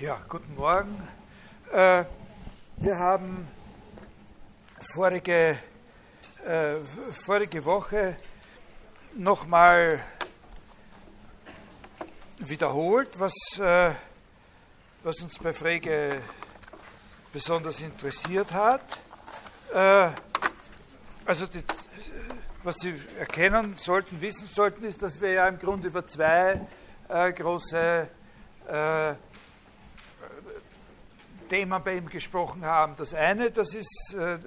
Ja, guten Morgen. Äh, wir haben vorige, äh, vorige Woche nochmal wiederholt, was, äh, was uns bei Frege besonders interessiert hat. Äh, also die, was Sie erkennen sollten, wissen sollten, ist, dass wir ja im Grunde über zwei äh, große Themen bei ihm gesprochen haben. Das eine, das ist äh,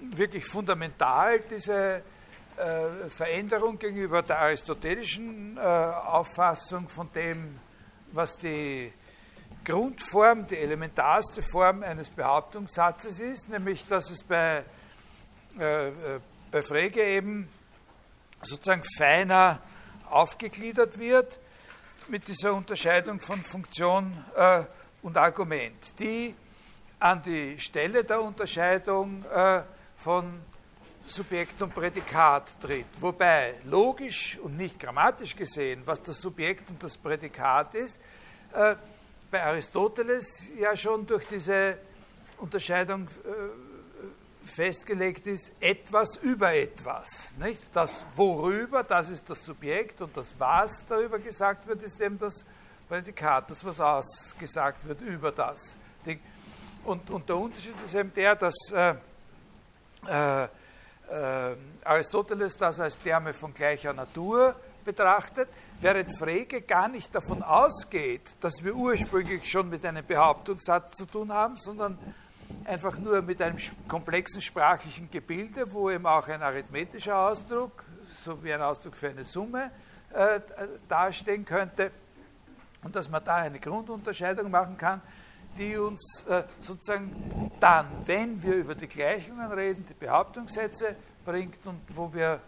wirklich fundamental, diese äh, Veränderung gegenüber der aristotelischen äh, Auffassung von dem, was die Grundform, die elementarste Form eines Behauptungssatzes ist, nämlich dass es bei, äh, äh, bei Frege eben sozusagen feiner aufgegliedert wird mit dieser Unterscheidung von Funktion äh, und Argument, die an die Stelle der Unterscheidung äh, von Subjekt und Prädikat tritt. Wobei logisch und nicht grammatisch gesehen, was das Subjekt und das Prädikat ist, äh, bei Aristoteles ja schon durch diese Unterscheidung äh, festgelegt ist, etwas über etwas. Nicht? Das worüber, das ist das Subjekt und das was darüber gesagt wird, ist eben das Prädikat, das was ausgesagt wird über das. Und, und der Unterschied ist eben der, dass äh, äh, äh, Aristoteles das als Terme von gleicher Natur betrachtet, während Frege gar nicht davon ausgeht, dass wir ursprünglich schon mit einem Behauptungssatz zu tun haben, sondern einfach nur mit einem komplexen sprachlichen Gebilde, wo eben auch ein arithmetischer Ausdruck, so wie ein Ausdruck für eine Summe, äh, dastehen könnte und dass man da eine Grundunterscheidung machen kann, die uns äh, sozusagen dann, wenn wir über die Gleichungen reden, die Behauptungssätze bringt und wo wir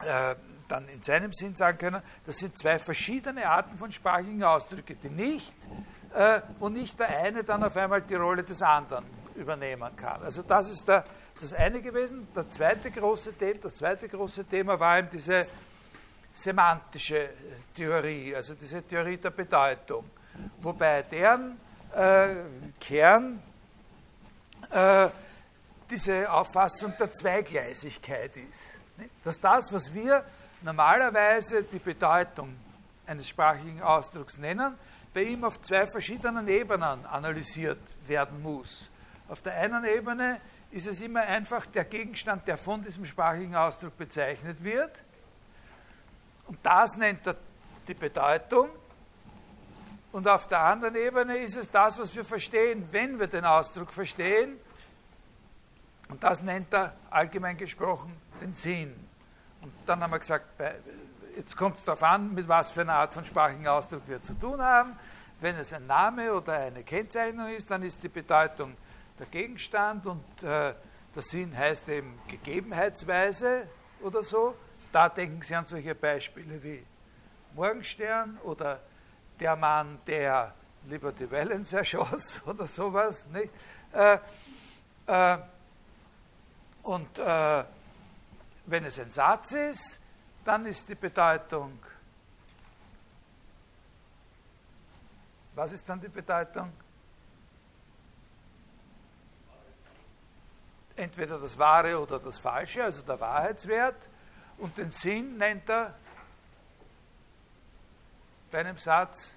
äh, dann in seinem Sinn sagen können, das sind zwei verschiedene Arten von sprachlichen Ausdrücken, die nicht äh, und nicht der eine dann auf einmal die Rolle des anderen übernehmen kann. Also das ist der, das eine gewesen. Der zweite große Thema, das zweite große Thema war eben diese semantische Theorie, also diese Theorie der Bedeutung, wobei deren äh, Kern äh, diese Auffassung der Zweigleisigkeit ist. Dass das, was wir normalerweise die Bedeutung eines sprachlichen Ausdrucks nennen, bei ihm auf zwei verschiedenen Ebenen analysiert werden muss. Auf der einen Ebene ist es immer einfach der Gegenstand, der von diesem sprachlichen Ausdruck bezeichnet wird. Und das nennt er die Bedeutung. Und auf der anderen Ebene ist es das, was wir verstehen, wenn wir den Ausdruck verstehen. Und das nennt er allgemein gesprochen den Sinn. Und dann haben wir gesagt, jetzt kommt es darauf an, mit was für einer Art von sprachlichen Ausdruck wir zu tun haben. Wenn es ein Name oder eine Kennzeichnung ist, dann ist die Bedeutung der Gegenstand und äh, der Sinn heißt eben Gegebenheitsweise oder so. Da denken Sie an solche Beispiele wie Morgenstern oder der Mann, der Liberty Valens erschoss oder sowas. Nicht? Äh, äh, und äh, wenn es ein Satz ist, dann ist die Bedeutung. Was ist dann die Bedeutung? Entweder das Wahre oder das Falsche, also der Wahrheitswert. Und den Sinn nennt er bei einem Satz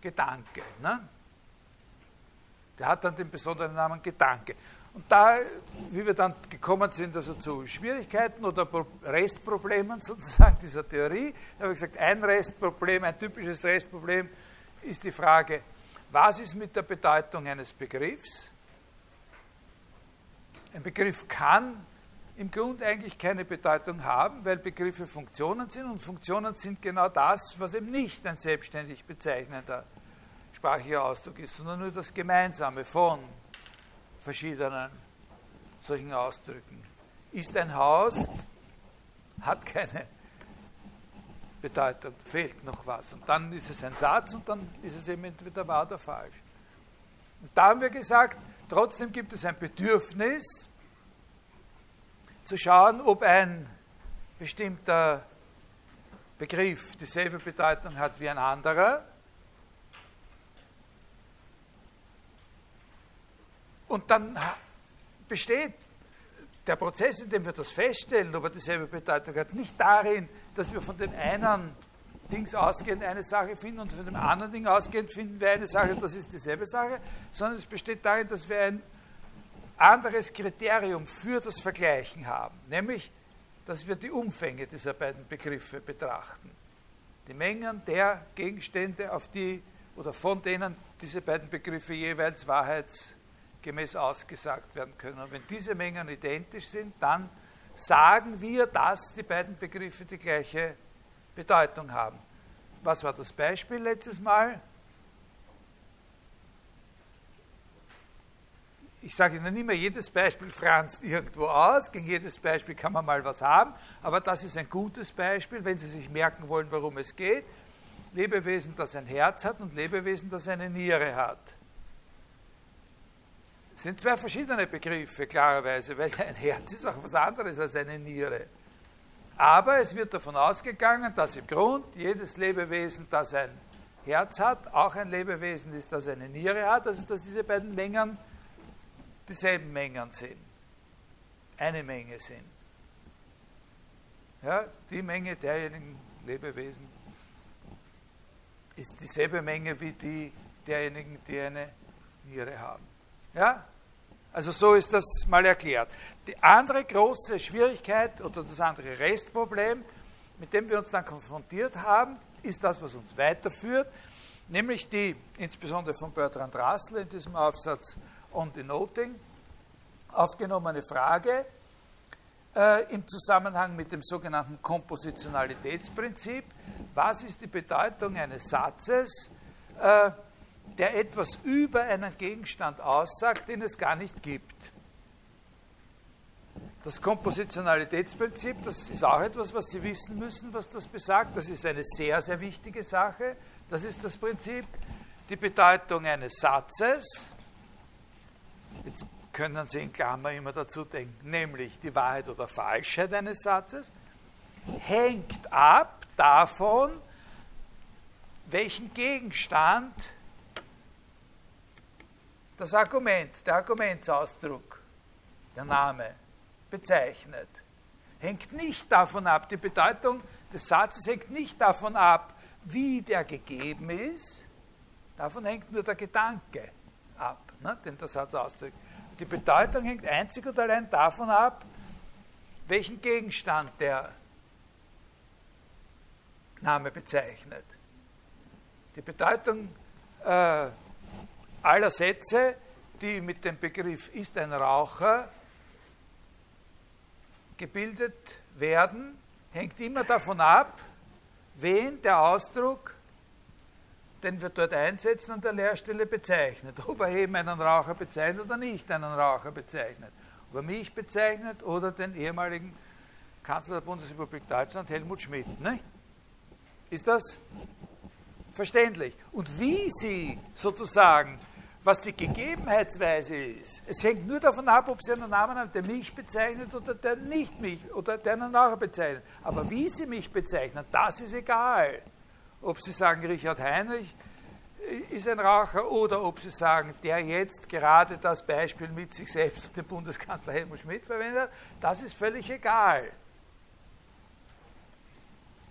Gedanke. Ne? Der hat dann den besonderen Namen Gedanke. Und da, wie wir dann gekommen sind, also zu Schwierigkeiten oder Restproblemen sozusagen dieser Theorie, habe ich gesagt, ein Restproblem, ein typisches Restproblem ist die Frage, was ist mit der Bedeutung eines Begriffs? Ein Begriff kann im Grund eigentlich keine Bedeutung haben, weil Begriffe Funktionen sind und Funktionen sind genau das, was eben nicht ein selbstständig bezeichnender sprachlicher Ausdruck ist, sondern nur das Gemeinsame von verschiedenen solchen Ausdrücken. Ist ein Haus, hat keine Bedeutung, fehlt noch was. Und dann ist es ein Satz und dann ist es eben entweder wahr oder falsch. Und da haben wir gesagt, trotzdem gibt es ein Bedürfnis, zu schauen, ob ein bestimmter Begriff dieselbe Bedeutung hat wie ein anderer. Und dann besteht der Prozess, in dem wir das feststellen, ob er dieselbe Bedeutung hat, nicht darin, dass wir von dem einen Dings ausgehend eine Sache finden und von dem anderen Ding ausgehend finden wir eine Sache, das ist dieselbe Sache, sondern es besteht darin, dass wir ein anderes Kriterium für das Vergleichen haben, nämlich, dass wir die Umfänge dieser beiden Begriffe betrachten. Die Mengen der Gegenstände, auf die oder von denen diese beiden Begriffe jeweils wahrheitsgemäß ausgesagt werden können. Und wenn diese Mengen identisch sind, dann sagen wir, dass die beiden Begriffe die gleiche Bedeutung haben. Was war das Beispiel letztes Mal? Ich sage Ihnen immer, jedes Beispiel franzt irgendwo aus, gegen jedes Beispiel kann man mal was haben, aber das ist ein gutes Beispiel, wenn Sie sich merken wollen, worum es geht. Lebewesen, das ein Herz hat und Lebewesen, das eine Niere hat. Das sind zwei verschiedene Begriffe, klarerweise, weil ein Herz ist auch was anderes als eine Niere. Aber es wird davon ausgegangen, dass im Grund jedes Lebewesen, das ein Herz hat, auch ein Lebewesen ist, das eine Niere hat, also dass diese beiden Mengen dieselben Mengen sind, eine Menge sind. Ja, die Menge derjenigen Lebewesen ist dieselbe Menge wie die derjenigen, die eine Niere haben. Ja? Also so ist das mal erklärt. Die andere große Schwierigkeit oder das andere Restproblem, mit dem wir uns dann konfrontiert haben, ist das, was uns weiterführt, nämlich die, insbesondere von Bertrand Russell in diesem Aufsatz On Denoting, aufgenommene Frage äh, im Zusammenhang mit dem sogenannten Kompositionalitätsprinzip. Was ist die Bedeutung eines Satzes, äh, der etwas über einen Gegenstand aussagt, den es gar nicht gibt? Das Kompositionalitätsprinzip, das ist auch etwas, was Sie wissen müssen, was das besagt. Das ist eine sehr, sehr wichtige Sache. Das ist das Prinzip. Die Bedeutung eines Satzes, jetzt können Sie in Klammer immer dazu denken, nämlich die Wahrheit oder Falschheit eines Satzes, hängt ab davon, welchen Gegenstand das Argument, der Argumentsausdruck, der Name bezeichnet. Hängt nicht davon ab, die Bedeutung des Satzes hängt nicht davon ab, wie der gegeben ist, davon hängt nur der Gedanke ab, ne, den der Satz ausdrückt. Die Bedeutung hängt einzig und allein davon ab, welchen Gegenstand der Name bezeichnet. Die Bedeutung äh, aller Sätze, die mit dem Begriff ist ein Raucher gebildet werden, hängt immer davon ab, wen der Ausdruck, den wir dort einsetzen, an der Leerstelle bezeichnet. Ob er eben einen Raucher bezeichnet oder nicht einen Raucher bezeichnet. Ob er mich bezeichnet oder den ehemaligen Kanzler der Bundesrepublik Deutschland, Helmut Schmidt. Ne? Ist das verständlich? Und wie Sie sozusagen was die Gegebenheitsweise ist. Es hängt nur davon ab, ob Sie einen Namen haben, der mich bezeichnet oder der nicht mich oder der einen nachher bezeichnet. Aber wie Sie mich bezeichnen, das ist egal. Ob Sie sagen, Richard Heinrich ist ein Raucher oder ob Sie sagen, der jetzt gerade das Beispiel mit sich selbst und dem Bundeskanzler Helmut Schmidt verwendet das ist völlig egal.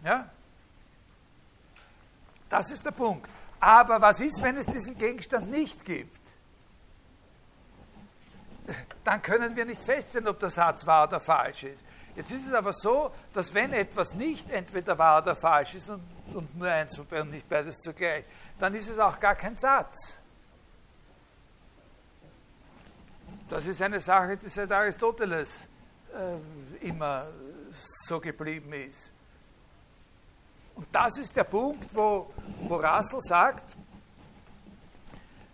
Ja? Das ist der Punkt. Aber was ist, wenn es diesen Gegenstand nicht gibt? Dann können wir nicht feststellen, ob der Satz wahr oder falsch ist. Jetzt ist es aber so, dass wenn etwas nicht entweder wahr oder falsch ist und, und nur eins beiden, nicht beides zugleich, dann ist es auch gar kein Satz. Das ist eine Sache, die seit Aristoteles äh, immer so geblieben ist. Und das ist der Punkt, wo, wo Russell sagt,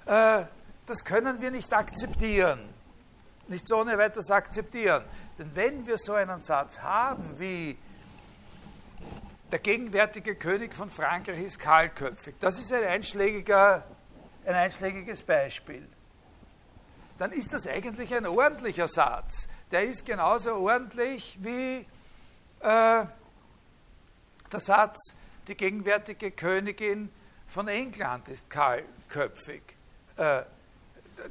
äh, das können wir nicht akzeptieren. Nicht so ohne weiteres akzeptieren. Denn wenn wir so einen Satz haben wie der gegenwärtige König von Frankreich ist kahlköpfig, das ist ein, einschlägiger, ein einschlägiges Beispiel, dann ist das eigentlich ein ordentlicher Satz. Der ist genauso ordentlich wie äh, der Satz, die gegenwärtige Königin von England ist kahlköpfig. Äh,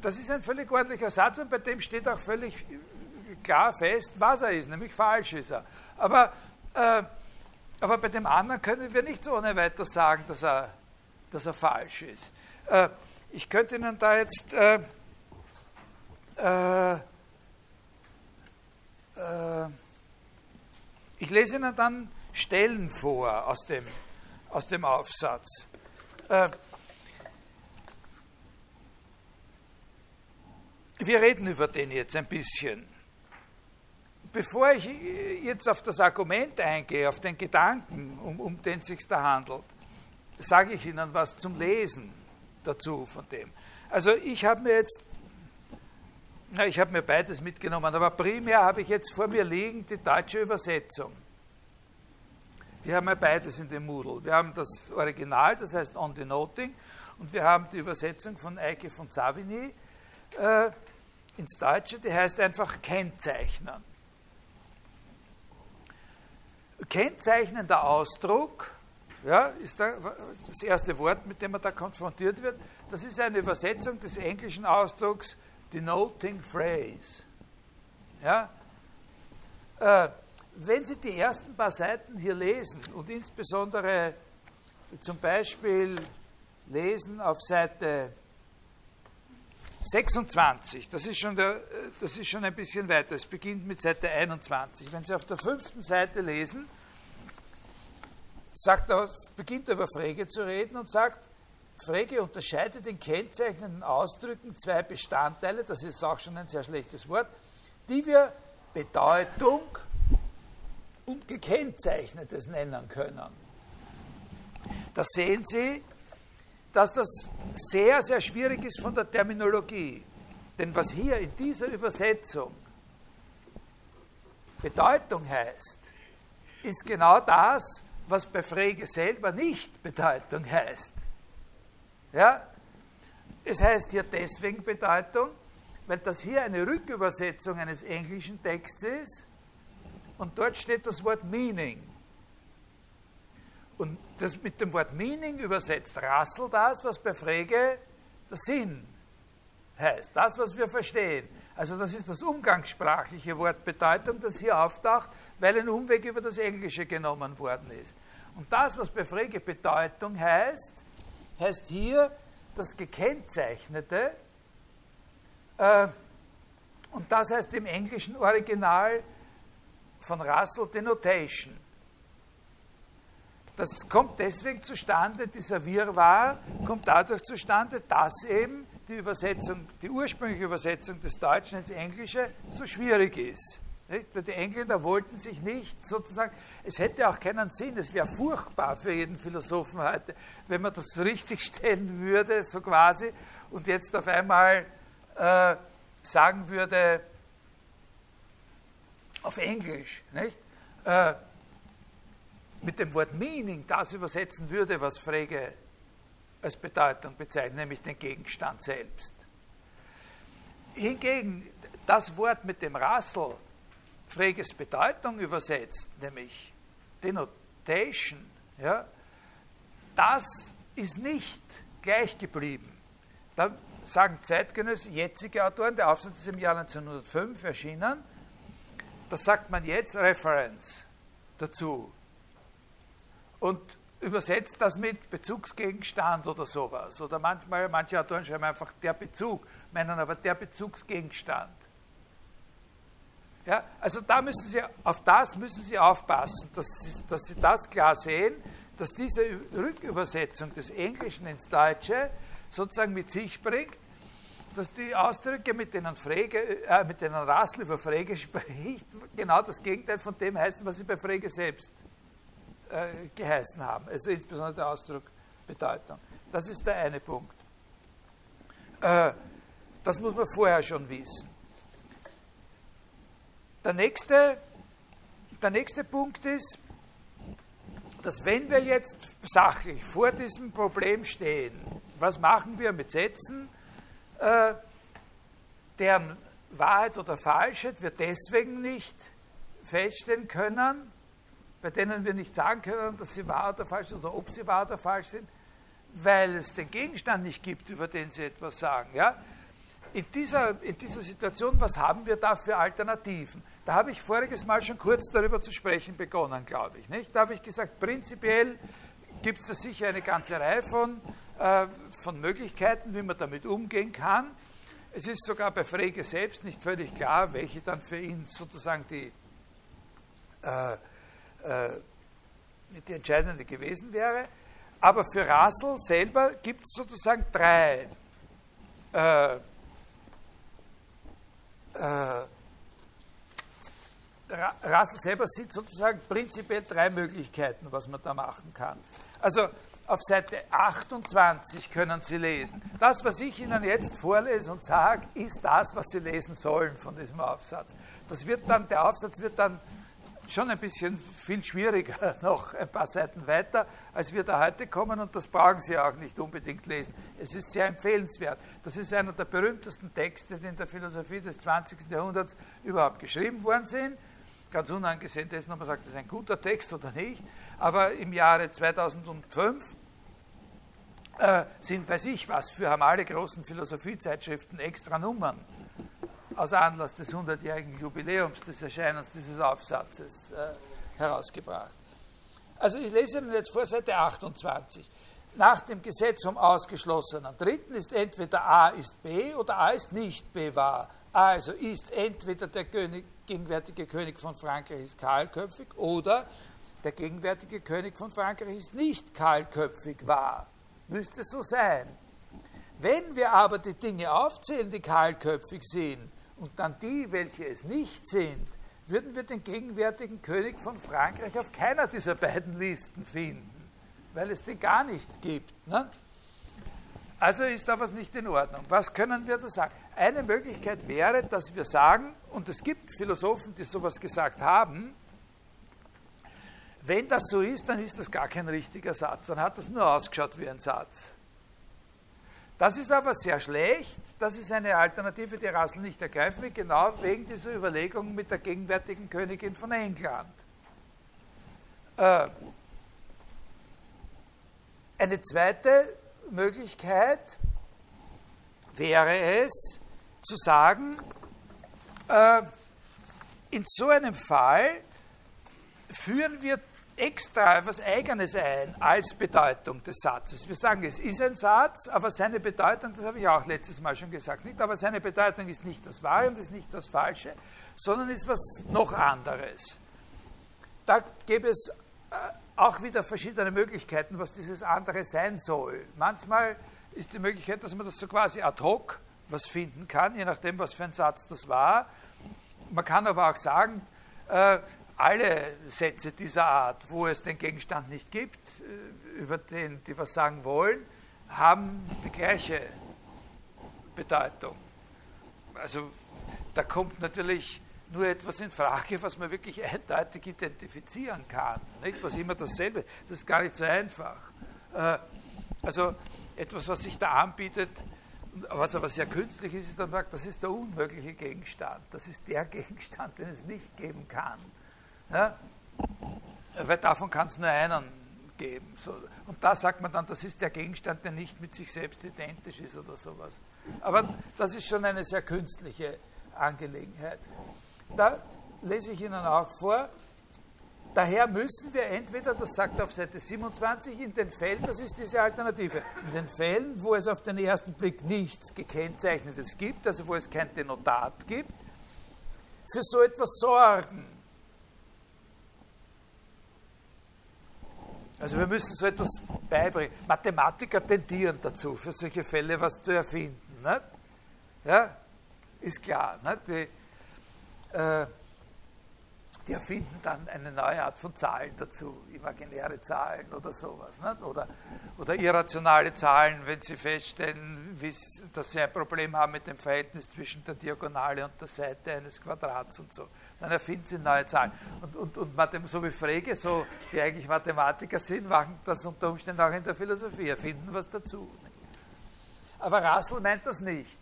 das ist ein völlig ordentlicher Satz und bei dem steht auch völlig klar fest, was er ist, nämlich falsch ist er. Aber, äh, aber bei dem anderen können wir nicht so ohne weiteres sagen, dass er, dass er falsch ist. Äh, ich könnte Ihnen da jetzt äh, äh, äh ich lese Ihnen dann Stellen vor aus dem, aus dem Aufsatz. Äh, wir reden über den jetzt ein bisschen. Bevor ich jetzt auf das Argument eingehe, auf den Gedanken, um, um den es sich da handelt, sage ich Ihnen was zum Lesen dazu von dem. Also ich habe mir jetzt, na, ich habe mir beides mitgenommen, aber primär habe ich jetzt vor mir liegen die deutsche Übersetzung. Wir haben ja beides in dem Moodle. Wir haben das Original, das heißt On the Noting, und wir haben die Übersetzung von Eike von Savigny äh, ins Deutsche, die heißt einfach Kennzeichnen. Kennzeichnender Ausdruck ja, ist da das erste Wort, mit dem man da konfrontiert wird. Das ist eine Übersetzung des englischen Ausdrucks denoting phrase. Ja? Äh, wenn Sie die ersten paar Seiten hier lesen und insbesondere zum Beispiel lesen auf Seite 26, das ist schon, der, das ist schon ein bisschen weiter, es beginnt mit Seite 21. Wenn Sie auf der fünften Seite lesen, sagt er, beginnt er über Frege zu reden und sagt, Frege unterscheidet in kennzeichnenden Ausdrücken zwei Bestandteile, das ist auch schon ein sehr schlechtes Wort, die wir Bedeutung und Gekennzeichnetes nennen können. Da sehen Sie, dass das sehr, sehr schwierig ist von der Terminologie. Denn was hier in dieser Übersetzung Bedeutung heißt, ist genau das, was bei Frege selber nicht Bedeutung heißt. Ja? Es heißt hier deswegen Bedeutung, weil das hier eine Rückübersetzung eines englischen Textes ist und dort steht das Wort Meaning. Und das mit dem Wort Meaning übersetzt Rassel das, was bei Frege der Sinn heißt, das, was wir verstehen. Also das ist das umgangssprachliche Wort Bedeutung, das hier auftaucht, weil ein Umweg über das Englische genommen worden ist. Und das, was bei Frege Bedeutung heißt, heißt hier das Gekennzeichnete. Äh, und das heißt im englischen Original von Russell Denotation. Das kommt deswegen zustande, dieser Wirrwarr kommt dadurch zustande, dass eben die Übersetzung, die ursprüngliche Übersetzung des Deutschen ins Englische so schwierig ist. Die Engländer wollten sich nicht sozusagen, es hätte auch keinen Sinn, es wäre furchtbar für jeden Philosophen heute, wenn man das richtig stellen würde, so quasi, und jetzt auf einmal äh, sagen würde, auf Englisch, nicht? Äh, mit dem Wort Meaning das übersetzen würde, was Frege als Bedeutung bezeichnet, nämlich den Gegenstand selbst. Hingegen das Wort mit dem Rassel Freges Bedeutung übersetzt, nämlich Denotation, ja, das ist nicht gleich geblieben. Da sagen Zeitgenössische, jetzige Autoren, der Aufsatz ist im Jahr 1905 erschienen, da sagt man jetzt Reference dazu und übersetzt das mit Bezugsgegenstand oder sowas. Oder manchmal, manche Autoren schreiben einfach der Bezug, meinen aber der Bezugsgegenstand. Ja, also da müssen Sie, auf das müssen Sie aufpassen, dass Sie, dass Sie das klar sehen, dass diese Rückübersetzung des Englischen ins Deutsche sozusagen mit sich bringt, dass die Ausdrücke, mit denen, Frege, äh, mit denen Rassel über Frege spricht, genau das Gegenteil von dem heißen, was sie bei Frege selbst äh, geheißen haben. Also insbesondere der Ausdruck Bedeutung. Das ist der eine Punkt. Äh, das muss man vorher schon wissen. Der nächste, der nächste Punkt ist, dass wenn wir jetzt sachlich vor diesem Problem stehen, was machen wir mit Sätzen, äh, deren Wahrheit oder Falschheit wir deswegen nicht feststellen können, bei denen wir nicht sagen können, dass sie wahr oder falsch sind oder ob sie wahr oder falsch sind, weil es den Gegenstand nicht gibt, über den sie etwas sagen. Ja? in dieser, in dieser Situation, was haben wir da für Alternativen? Da habe ich voriges Mal schon kurz darüber zu sprechen begonnen, glaube ich. Nicht? Da habe ich gesagt, prinzipiell gibt es da sicher eine ganze Reihe von, äh, von Möglichkeiten, wie man damit umgehen kann. Es ist sogar bei Frege selbst nicht völlig klar, welche dann für ihn sozusagen die, äh, die entscheidende gewesen wäre. Aber für Rasel selber gibt es sozusagen drei äh, äh, Russell selber sieht sozusagen prinzipiell drei Möglichkeiten, was man da machen kann. Also auf Seite 28 können Sie lesen. Das, was ich Ihnen jetzt vorlese und sage, ist das, was Sie lesen sollen von diesem Aufsatz. Das wird dann, der Aufsatz wird dann schon ein bisschen viel schwieriger, noch ein paar Seiten weiter, als wir da heute kommen und das brauchen Sie auch nicht unbedingt lesen. Es ist sehr empfehlenswert. Das ist einer der berühmtesten Texte, die in der Philosophie des 20. Jahrhunderts überhaupt geschrieben worden sind. Ganz unangesehen dessen, ob man sagt, das ist ein guter Text oder nicht. Aber im Jahre 2005 äh, sind, weiß ich was, für haben alle großen Philosophiezeitschriften extra Nummern aus Anlass des 100-jährigen Jubiläums des Erscheinens dieses Aufsatzes äh, herausgebracht. Also ich lese Ihnen jetzt vor Seite 28. Nach dem Gesetz vom ausgeschlossenen Dritten ist entweder A ist B oder A ist nicht B wahr. Also ist entweder der König, gegenwärtige König von Frankreich ist kahlköpfig oder der gegenwärtige König von Frankreich ist nicht kahlköpfig wahr. Müsste so sein. Wenn wir aber die Dinge aufzählen, die kahlköpfig sind, und dann die, welche es nicht sind, würden wir den gegenwärtigen König von Frankreich auf keiner dieser beiden Listen finden, weil es den gar nicht gibt. Ne? Also ist da was nicht in Ordnung. Was können wir da sagen? Eine Möglichkeit wäre, dass wir sagen, und es gibt Philosophen, die sowas gesagt haben, wenn das so ist, dann ist das gar kein richtiger Satz, dann hat das nur ausgeschaut wie ein Satz. Das ist aber sehr schlecht. Das ist eine Alternative, die Russell nicht ergreifen will, genau wegen dieser Überlegung mit der gegenwärtigen Königin von England. Äh, eine zweite Möglichkeit wäre es, zu sagen, äh, in so einem Fall führen wir extra etwas Eigenes ein als Bedeutung des Satzes. Wir sagen, es ist ein Satz, aber seine Bedeutung, das habe ich auch letztes Mal schon gesagt, nicht, aber seine Bedeutung ist nicht das Wahre und ist nicht das Falsche, sondern ist was noch anderes. Da gäbe es äh, auch wieder verschiedene Möglichkeiten, was dieses andere sein soll. Manchmal ist die Möglichkeit, dass man das so quasi ad hoc was finden kann, je nachdem, was für ein Satz das war. Man kann aber auch sagen, äh, alle Sätze dieser Art, wo es den Gegenstand nicht gibt, äh, über den die was sagen wollen, haben die gleiche Bedeutung. Also da kommt natürlich nur etwas in Frage, was man wirklich eindeutig identifizieren kann. Nicht? Was immer dasselbe, das ist gar nicht so einfach. Äh, also etwas, was sich da anbietet, was aber sehr künstlich ist, ist, dann sagt, das ist der unmögliche Gegenstand. Das ist der Gegenstand, den es nicht geben kann. Ja? Weil davon kann es nur einen geben. So. Und da sagt man dann, das ist der Gegenstand, der nicht mit sich selbst identisch ist oder sowas. Aber das ist schon eine sehr künstliche Angelegenheit. Da lese ich Ihnen auch vor, daher müssen wir entweder, das sagt er auf Seite 27, in den Fällen, das ist diese Alternative, in den Fällen, wo es auf den ersten Blick nichts gekennzeichnetes gibt, also wo es kein Denotat gibt, für so etwas sorgen Also wir müssen so etwas beibringen. Mathematiker tendieren dazu, für solche Fälle was zu erfinden. Nicht? Ja, ist klar. Die, äh, die erfinden dann eine neue Art von Zahlen dazu, imaginäre Zahlen oder sowas. Nicht? Oder, oder irrationale Zahlen, wenn sie feststellen, dass sie ein Problem haben mit dem Verhältnis zwischen der Diagonale und der Seite eines Quadrats und so dann erfinden sie neue Zahlen. Und, und, und so wie Frege, so wie eigentlich Mathematiker sind, machen das unter Umständen auch in der Philosophie, erfinden was dazu. Aber Russell meint das nicht.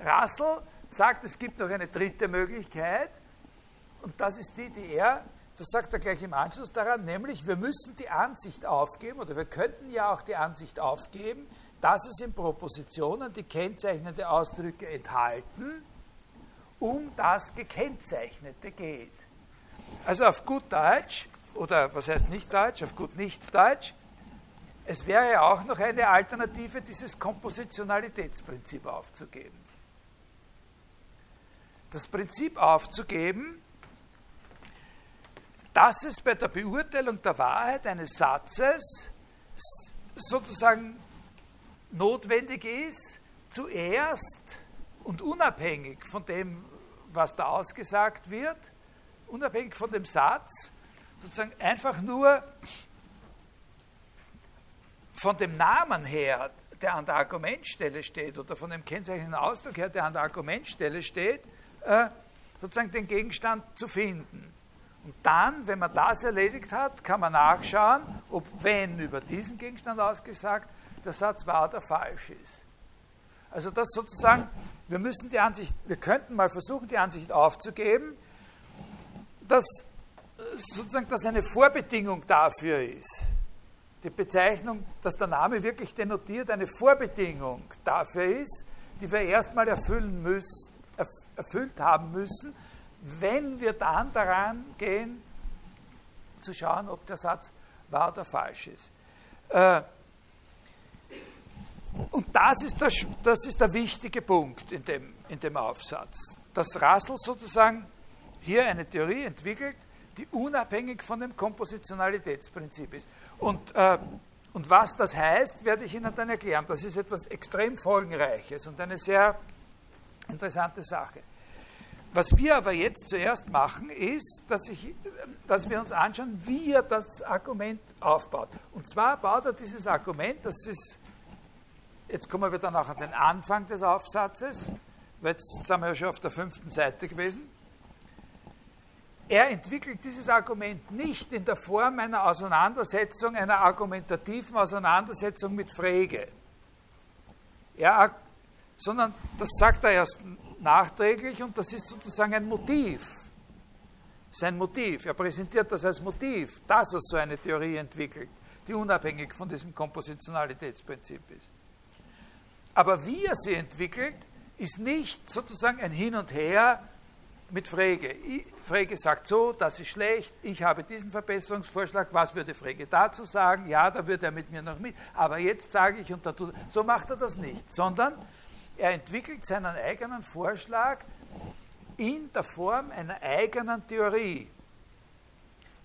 Russell sagt, es gibt noch eine dritte Möglichkeit, und das ist die, die er, das sagt er gleich im Anschluss daran, nämlich wir müssen die Ansicht aufgeben, oder wir könnten ja auch die Ansicht aufgeben, dass es in Propositionen die kennzeichnende Ausdrücke enthalten, um das Gekennzeichnete geht. Also auf gut Deutsch, oder was heißt nicht Deutsch, auf gut nicht Deutsch, es wäre auch noch eine Alternative, dieses Kompositionalitätsprinzip aufzugeben. Das Prinzip aufzugeben, dass es bei der Beurteilung der Wahrheit eines Satzes sozusagen notwendig ist, zuerst und unabhängig von dem, was da ausgesagt wird, unabhängig von dem Satz, sozusagen einfach nur von dem Namen her, der an der Argumentstelle steht, oder von dem kennzeichnenden Ausdruck her, der an der Argumentstelle steht, äh, sozusagen den Gegenstand zu finden. Und dann, wenn man das erledigt hat, kann man nachschauen, ob, wenn über diesen Gegenstand ausgesagt, der Satz wahr oder falsch ist. Also das sozusagen, wir müssen die Ansicht, wir könnten mal versuchen, die Ansicht aufzugeben, dass sozusagen das eine Vorbedingung dafür ist. Die Bezeichnung, dass der Name wirklich denotiert, eine Vorbedingung dafür ist, die wir erstmal erfüllen müssen, erfüllt haben müssen, wenn wir dann daran gehen, zu schauen, ob der Satz wahr oder falsch ist. Äh, und das ist, der, das ist der wichtige Punkt in dem, in dem Aufsatz. Dass Russell sozusagen hier eine Theorie entwickelt, die unabhängig von dem Kompositionalitätsprinzip ist. Und, äh, und was das heißt, werde ich Ihnen dann erklären. Das ist etwas extrem Folgenreiches und eine sehr interessante Sache. Was wir aber jetzt zuerst machen, ist, dass, ich, dass wir uns anschauen, wie er das Argument aufbaut. Und zwar baut er dieses Argument, das ist, jetzt kommen wir dann auch an den Anfang des Aufsatzes, weil jetzt sind wir ja schon auf der fünften Seite gewesen. Er entwickelt dieses Argument nicht in der Form einer Auseinandersetzung, einer argumentativen Auseinandersetzung mit Frege. Er, sondern das sagt er erst nachträglich und das ist sozusagen ein Motiv. Sein Motiv. Er präsentiert das als Motiv, dass er so eine Theorie entwickelt, die unabhängig von diesem Kompositionalitätsprinzip ist. Aber wie er sie entwickelt, ist nicht sozusagen ein Hin und Her mit Frege. Frege sagt so, das ist schlecht, ich habe diesen Verbesserungsvorschlag, was würde Frege dazu sagen? Ja, da würde er mit mir noch mit, aber jetzt sage ich und da tut So macht er das nicht, sondern er entwickelt seinen eigenen Vorschlag in der Form einer eigenen Theorie,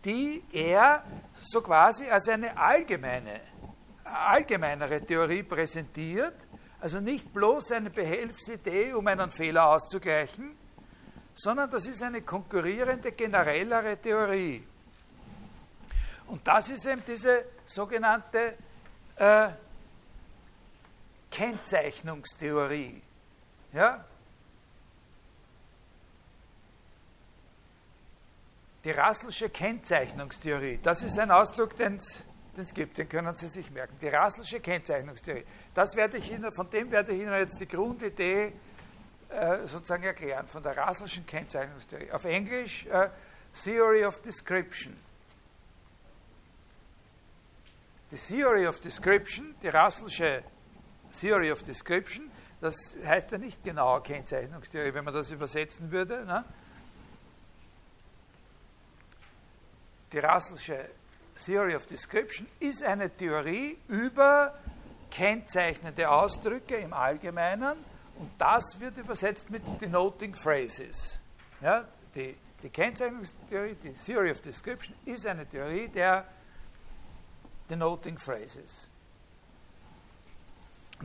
die er so quasi als eine allgemeine, allgemeinere Theorie präsentiert, also nicht bloß eine Behelfsidee, um einen Fehler auszugleichen, sondern das ist eine konkurrierende, generellere Theorie. Und das ist eben diese sogenannte äh, Kennzeichnungstheorie. Ja? Die Russellsche Kennzeichnungstheorie, das ist ein Ausdruck, den es gibt, den können Sie sich merken. Die Russellsche Kennzeichnungstheorie, das werde ich Ihnen, von dem werde ich Ihnen jetzt die Grundidee äh, sozusagen erklären, von der Russellschen Kennzeichnungstheorie. Auf Englisch äh, Theory of Description. Die Theory of Description, die Russellsche Theory of Description, das heißt ja nicht genauer Kennzeichnungstheorie, wenn man das übersetzen würde. Ne? Die Russellsche Theory of Description ist eine Theorie über kennzeichnende Ausdrücke im Allgemeinen und das wird übersetzt mit Denoting Phrases. Ja, die, die Kennzeichnungstheorie, die Theory of Description, ist eine Theorie der Denoting Phrases.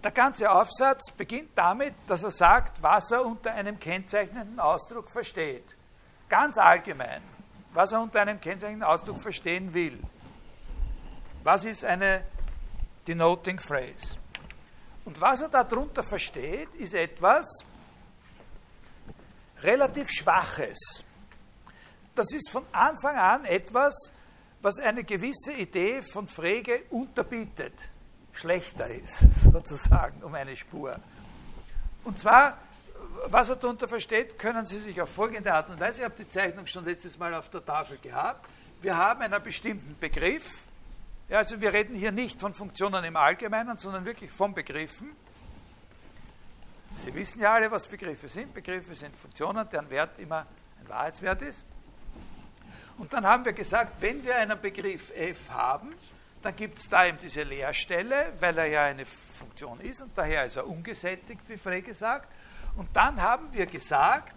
Der ganze Aufsatz beginnt damit, dass er sagt, was er unter einem kennzeichnenden Ausdruck versteht. Ganz allgemein, was er unter einem kennzeichnenden Ausdruck verstehen will. Was ist eine Denoting Phrase? Und was er darunter versteht, ist etwas relativ Schwaches. Das ist von Anfang an etwas, was eine gewisse Idee von Frege unterbietet schlechter ist, sozusagen, um eine Spur. Und zwar, was er darunter versteht, können Sie sich auf folgende Art und Weise, ich habe die Zeichnung schon letztes Mal auf der Tafel gehabt, wir haben einen bestimmten Begriff, Ja, also wir reden hier nicht von Funktionen im Allgemeinen, sondern wirklich von Begriffen. Sie wissen ja alle, was Begriffe sind. Begriffe sind Funktionen, deren Wert immer ein Wahrheitswert ist. Und dann haben wir gesagt, wenn wir einen Begriff f haben, dann gibt es da eben diese Leerstelle, weil er ja eine Funktion ist und daher ist er ungesättigt, wie Frege sagt. Und dann haben wir gesagt,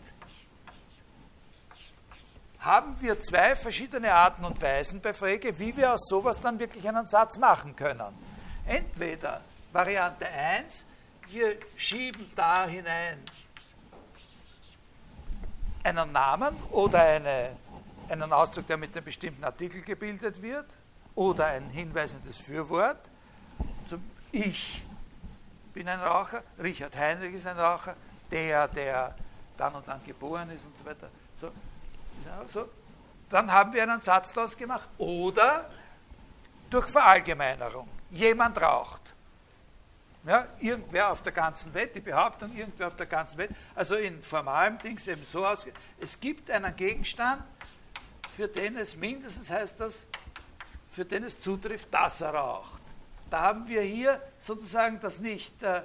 haben wir zwei verschiedene Arten und Weisen bei Frege, wie wir aus sowas dann wirklich einen Satz machen können. Entweder Variante 1, wir schieben da hinein einen Namen oder eine, einen Ausdruck, der mit einem bestimmten Artikel gebildet wird, oder ein hinweisendes Fürwort. Zum Ich bin ein Raucher, Richard Heinrich ist ein Raucher, der, der dann und dann geboren ist und so weiter. So, ja, so. Dann haben wir einen Satz daraus gemacht. Oder durch Verallgemeinerung. Jemand raucht. Ja, irgendwer auf der ganzen Welt, die Behauptung, irgendwer auf der ganzen Welt, also in formalem Dings eben so aus, es gibt einen Gegenstand, für den es mindestens heißt das, für den es zutrifft, dass er raucht. Da haben wir hier sozusagen das nicht, äh,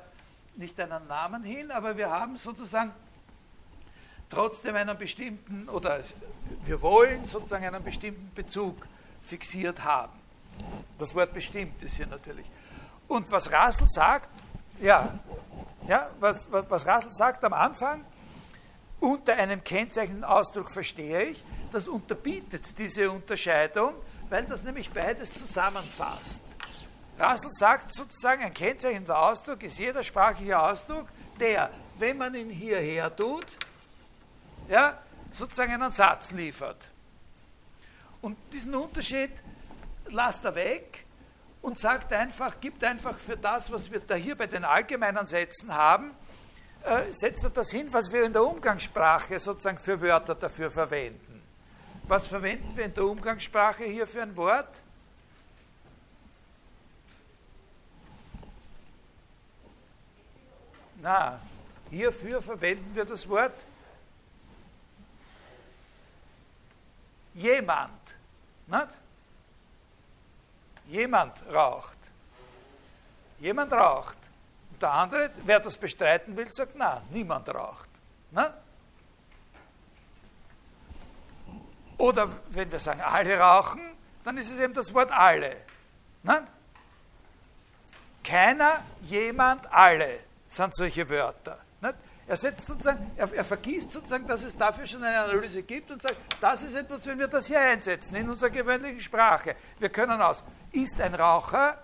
nicht einen Namen hin, aber wir haben sozusagen trotzdem einen bestimmten, oder wir wollen sozusagen einen bestimmten Bezug fixiert haben. Das Wort bestimmt ist hier natürlich. Und was Rassel sagt, ja, ja was, was, was Rassel sagt am Anfang, unter einem kennzeichnenden Ausdruck verstehe ich, das unterbietet diese Unterscheidung, weil das nämlich beides zusammenfasst. Russell sagt sozusagen, ein kennzeichnender Ausdruck ist jeder sprachliche Ausdruck, der, wenn man ihn hierher tut, ja, sozusagen einen Satz liefert. Und diesen Unterschied lasst er weg und sagt einfach, gibt einfach für das, was wir da hier bei den allgemeinen Sätzen haben, äh, setzt er das hin, was wir in der Umgangssprache sozusagen für Wörter dafür verwenden. Was verwenden wir in der Umgangssprache hier für ein Wort? Na, hierfür verwenden wir das Wort jemand. Nicht? Jemand raucht. Jemand raucht. Und der andere, wer das bestreiten will, sagt, nein, niemand raucht. Nicht? Oder wenn wir sagen, alle rauchen, dann ist es eben das Wort alle. Nicht? Keiner, jemand, alle sind solche Wörter. Er, setzt sozusagen, er, er, vergießt sozusagen, dass es dafür schon eine Analyse gibt und sagt, das ist etwas, wenn wir das hier einsetzen, in unserer gewöhnlichen Sprache. Wir können aus, ist ein Raucher,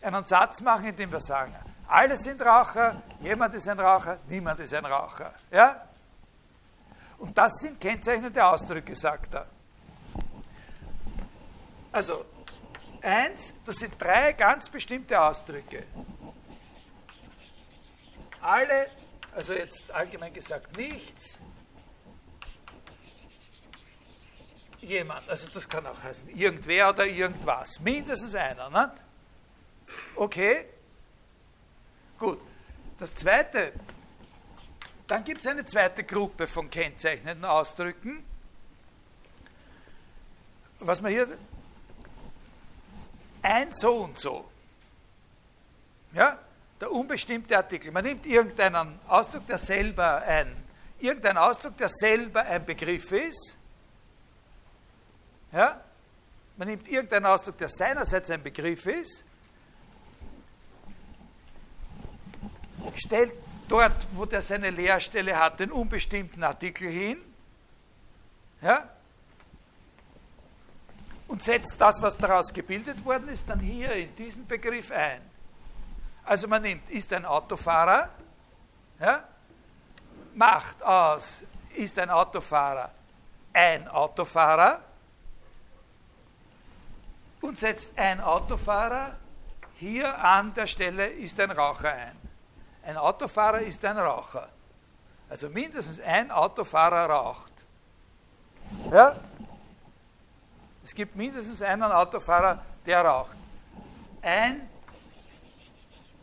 einen Satz machen, in dem wir sagen, alle sind Raucher, jemand ist ein Raucher, niemand ist ein Raucher. Ja? Und das sind kennzeichnende Ausdrücke, sagt er. Also, eins, das sind drei ganz bestimmte Ausdrücke. Alle also jetzt allgemein gesagt nichts. Jemand, also das kann auch heißen irgendwer oder irgendwas, mindestens einer, ne? Okay? Gut. Das zweite, dann gibt es eine zweite Gruppe von kennzeichnenden Ausdrücken. Was man hier, ein so und so. Ja? Der unbestimmte Artikel. Man nimmt irgendeinen Ausdruck, der selber ein, irgendeinen Ausdruck, der selber ein Begriff ist. Ja? Man nimmt irgendeinen Ausdruck, der seinerseits ein Begriff ist, stellt dort, wo der seine Leerstelle hat, den unbestimmten Artikel hin. Ja? Und setzt das, was daraus gebildet worden ist, dann hier in diesen Begriff ein. Also man nimmt, ist ein Autofahrer, ja, macht aus, ist ein Autofahrer ein Autofahrer und setzt ein Autofahrer hier an der Stelle ist ein Raucher ein. Ein Autofahrer ist ein Raucher. Also mindestens ein Autofahrer raucht. Ja? Es gibt mindestens einen Autofahrer, der raucht. Ein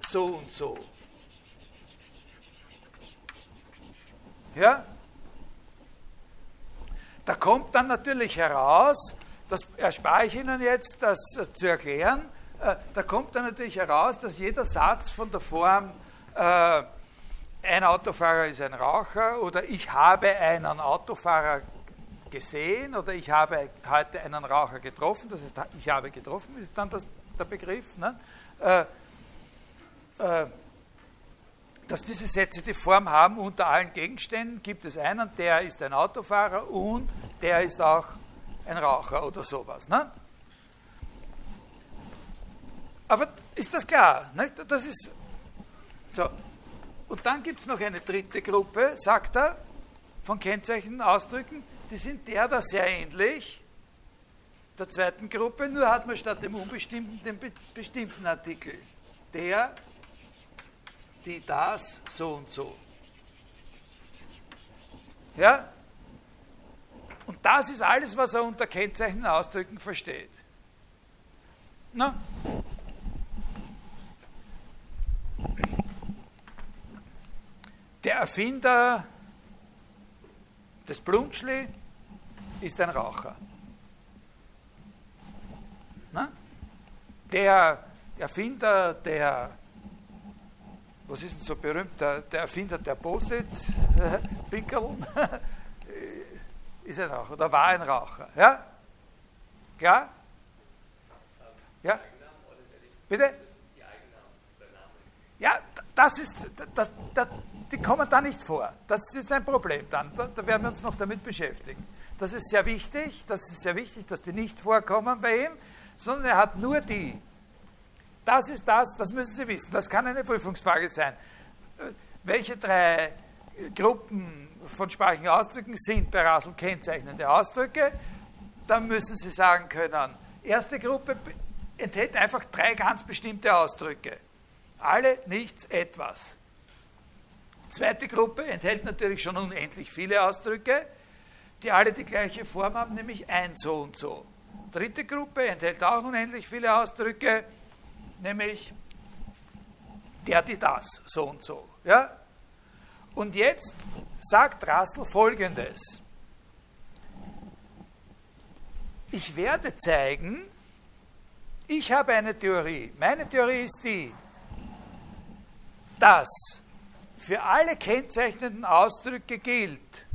so und so. Ja? Da kommt dann natürlich heraus, das erspare ich Ihnen jetzt, das zu erklären, äh, da kommt dann natürlich heraus, dass jeder Satz von der Form äh, ein Autofahrer ist ein Raucher oder ich habe einen Autofahrer gesehen oder ich habe heute einen Raucher getroffen, das heißt, ich habe getroffen, ist dann das, der Begriff, ne? äh, dass diese Sätze die Form haben, unter allen Gegenständen gibt es einen, der ist ein Autofahrer und der ist auch ein Raucher oder sowas. Ne? Aber ist das klar? Ne? Das ist so. Und dann gibt es noch eine dritte Gruppe, sagt er, von Kennzeichen, Ausdrücken, die sind der da sehr ähnlich der zweiten Gruppe, nur hat man statt dem unbestimmten den bestimmten Artikel. Der, die, das, so und so. Ja? Und das ist alles, was er unter Kennzeichen Ausdrücken versteht. Na? Der Erfinder des Blunschli ist ein Raucher. Na? Der Erfinder der, was ist denn so berühmt, der, der Erfinder der Post-it-Pickeln ist ein Raucher oder war ein Raucher. Ja? Klar? Ja? Bitte? Ja, das ist, das, das, die kommen da nicht vor. Das ist ein Problem dann. Da, da, werden wir uns noch damit beschäftigen. Das ist sehr wichtig, das ist sehr wichtig, dass die nicht vorkommen bei ihm, sondern er hat nur die. Das ist das, das müssen Sie wissen. Das kann eine Prüfungsfrage sein. Welche drei Gruppen von sprachlichen Ausdrücken sind bei Rasel kennzeichnende Ausdrücke? Dann müssen Sie sagen können, erste Gruppe enthält einfach drei ganz bestimmte Ausdrücke. Alle, nichts, etwas. Zweite Gruppe enthält natürlich schon unendlich viele Ausdrücke, die alle die gleiche Form haben, nämlich ein so und so. Dritte Gruppe enthält auch unendlich viele Ausdrücke, nämlich der, die, das, so und so. Ja? Und jetzt sagt Rassel folgendes. Ich werde zeigen, ich habe eine Theorie. Meine Theorie ist die, dass für alle kennzeichnenden Ausdrücke gilt,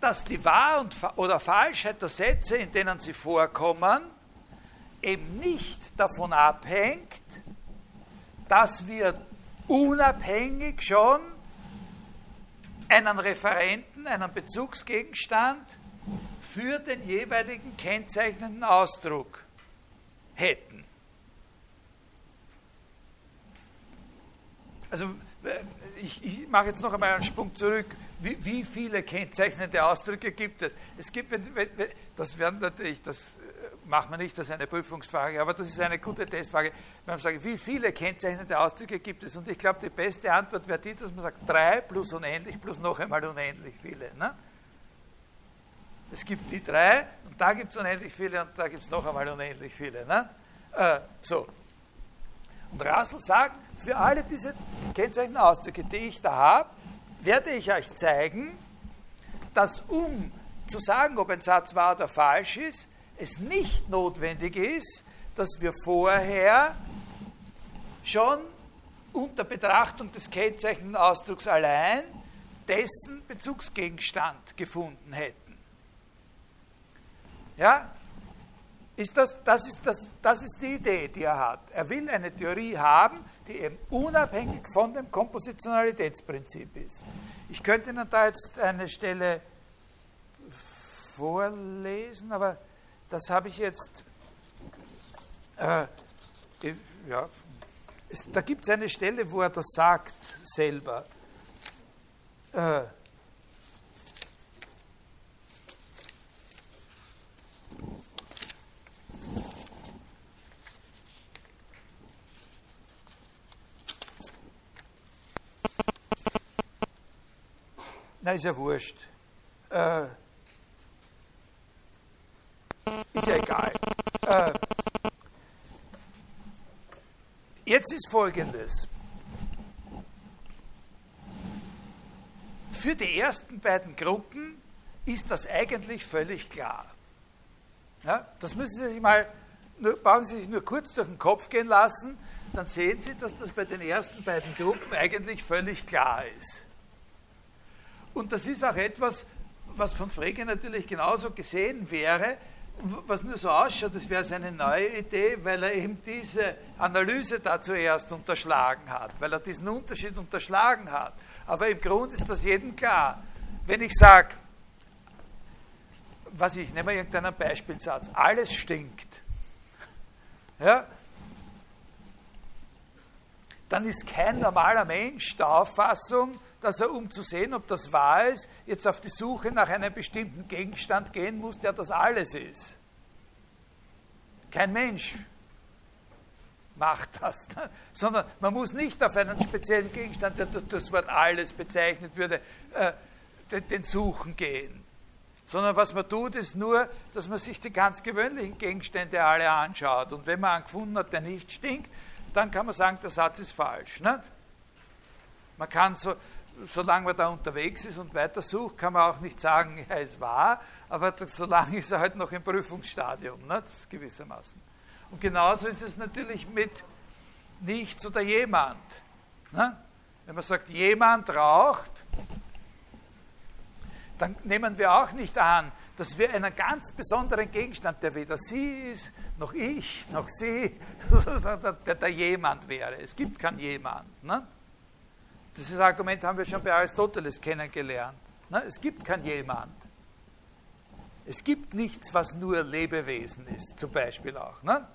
dass die Wahr- oder Falschheit der Sätze, in denen sie vorkommen, eben nicht davon abhängt, dass wir unabhängig schon einen Referenten, einen Bezugsgegenstand für den jeweiligen kennzeichnenden Ausdruck hätten. also äh, ich, ich, mache jetzt noch einmal einen Sprung zurück. Wie, wie, viele kennzeichnende Ausdrücke gibt es? Es gibt, das werden natürlich, das macht man nicht, das ist eine Prüfungsfrage, aber das ist eine gute Testfrage. Wenn man sagt, wie viele kennzeichnende Ausdrücke gibt es? Und ich glaube, die beste Antwort wäre die, dass man sagt, drei plus unendlich plus noch einmal unendlich viele. Ne? Es gibt die drei und da gibt es unendlich viele und da gibt es noch einmal unendlich viele. Ne? Äh, so. Und Russell sagt, für alle diese Kennzeichen Ausdrücke, die ich da habe, werde ich euch zeigen, dass um zu sagen, ob ein Satz wahr oder falsch ist, es nicht notwendig ist, dass wir vorher schon unter Betrachtung des kennzeichnenden Ausdrucks allein dessen Bezugsgegenstand gefunden hätten. Ja? Ist das, das, ist das, das ist die Idee, die er hat. Er will eine Theorie haben, die eben unabhängig von dem Kompositionalitätsprinzip ist. Ich könnte Ihnen da jetzt eine Stelle vorlesen, aber das habe ich jetzt. Äh, ja, es, da gibt es eine Stelle, wo er das sagt selber. Äh, Na, ist ja wurscht. Äh, ist ja egal. Äh, jetzt ist Folgendes. Für die ersten beiden Gruppen ist das eigentlich völlig klar. Ja, das müssen Sie sich mal nur, Sie sich nur kurz durch den Kopf gehen lassen, dann sehen Sie, dass das bei den ersten beiden Gruppen eigentlich völlig klar ist. Und das ist auch etwas, was von Frege natürlich genauso gesehen wäre, was nur so ausschaut, das wäre seine neue Idee, weil er eben diese Analyse da zuerst unterschlagen hat, weil er diesen Unterschied unterschlagen hat. Aber im Grunde ist das jedem klar. Wenn ich sage, was ich, nehme irgendeinen Beispielsatz, alles stinkt, ja, dann ist kein normaler Mensch der Auffassung, dass er, um zu sehen, ob das wahr ist, jetzt auf die Suche nach einem bestimmten Gegenstand gehen muss, der das alles ist. Kein Mensch macht das, ne? sondern man muss nicht auf einen speziellen Gegenstand, der durch das Wort alles bezeichnet würde, äh, den, suchen gehen. Sondern was man tut, ist nur, dass man sich die ganz gewöhnlichen Gegenstände alle anschaut. Und wenn man einen gefunden hat, der nicht stinkt, dann kann man sagen, der Satz ist falsch. Nicht? Man kann so, solange man da unterwegs ist und weitersucht, kann man auch nicht sagen, er ist wahr, aber solange ist er halt noch im Prüfungsstadium, nicht? gewissermaßen. Und genauso ist es natürlich mit nichts oder jemand. Ne? Wenn man sagt, jemand raucht, dann nehmen wir auch nicht an, dass wir einen ganz besonderen Gegenstand, der weder sie ist, noch ich, noch sie, der, der jemand wäre. Es gibt keinen jemand. Ne? Dieses Argument haben wir schon bei Aristoteles kennengelernt. Ne? Es gibt kein Jemand. Es gibt nichts, was nur Lebewesen ist, zum Beispiel auch. Ne?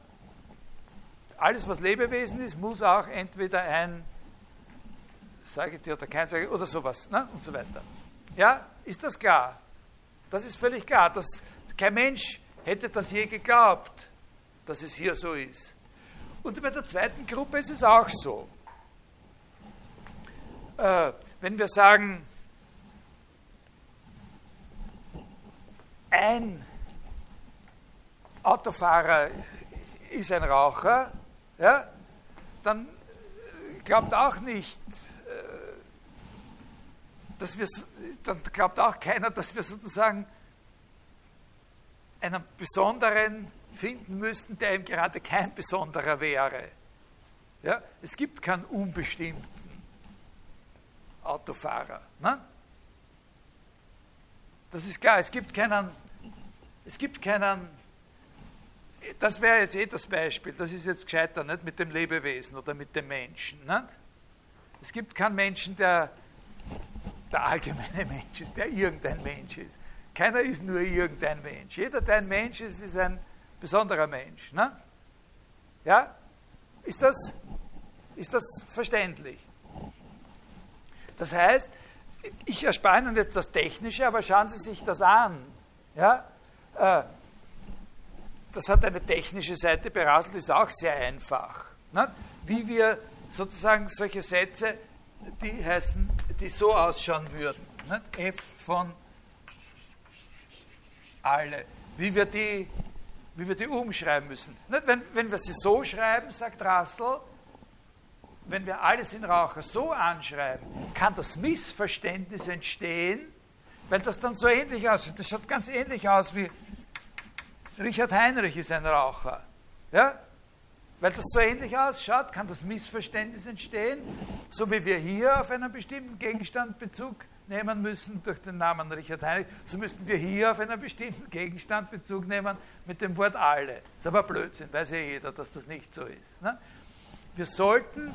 Alles, was Lebewesen ist, muss auch entweder ein Säugetier oder kein Säugetier oder sowas ne? und so weiter. Ja, ist das klar? Das ist völlig klar. Dass kein Mensch hätte das je geglaubt, dass es hier so ist. Und bei der zweiten Gruppe ist es auch so äh, wenn wir sagen, ein Autofahrer ist ein Raucher, ja, dann glaubt auch nicht, äh, dass wir, dann glaubt auch keiner, dass wir sozusagen einen besonderen finden müssten, der eben gerade kein besonderer wäre. Ja, es gibt keinen unbestimmten. Autofahrer. Ne? Das ist klar, es gibt keinen, es gibt keinen, das wäre jetzt eh das Beispiel, das ist jetzt gescheiter, nicht mit dem Lebewesen oder mit dem Menschen. Nicht? Es gibt keinen Menschen, der der allgemeine Mensch ist, der irgendein Mensch ist. Keiner ist nur irgendein Mensch. Jeder, der ein Mensch ist, ist ein besonderer Mensch. Ne? Ja? Ist das, ist das verständlich? Das heißt, ich erspare Ihnen jetzt das Technische, aber schauen Sie sich das an. Ja? Äh, das hat eine technische Seite, Berasel ist auch sehr einfach. Ne? Wie wir sozusagen solche Sätze, die heißen, die so ausschauen würden. Ne? F von alle. Wie wir die, wie wir die umschreiben müssen. Wenn, wenn wir sie so schreiben, sagt Rassel, wenn wir alles in Raucher so anschreiben, kann das Missverständnis entstehen, weil das dann so ähnlich aussieht. Das schaut ganz ähnlich aus wie Richard Heinrich ist ein Raucher. Ja? Weil das so ähnlich ausschaut, kann das Missverständnis entstehen, so wie wir hier auf einen bestimmten Gegenstand Bezug nehmen müssen durch den Namen Richard Heinrich, so müssten wir hier auf einen bestimmten Gegenstand Bezug nehmen mit dem Wort alle. Das ist aber Blödsinn, weiß ja jeder, dass das nicht so ist. Ne? Wir sollten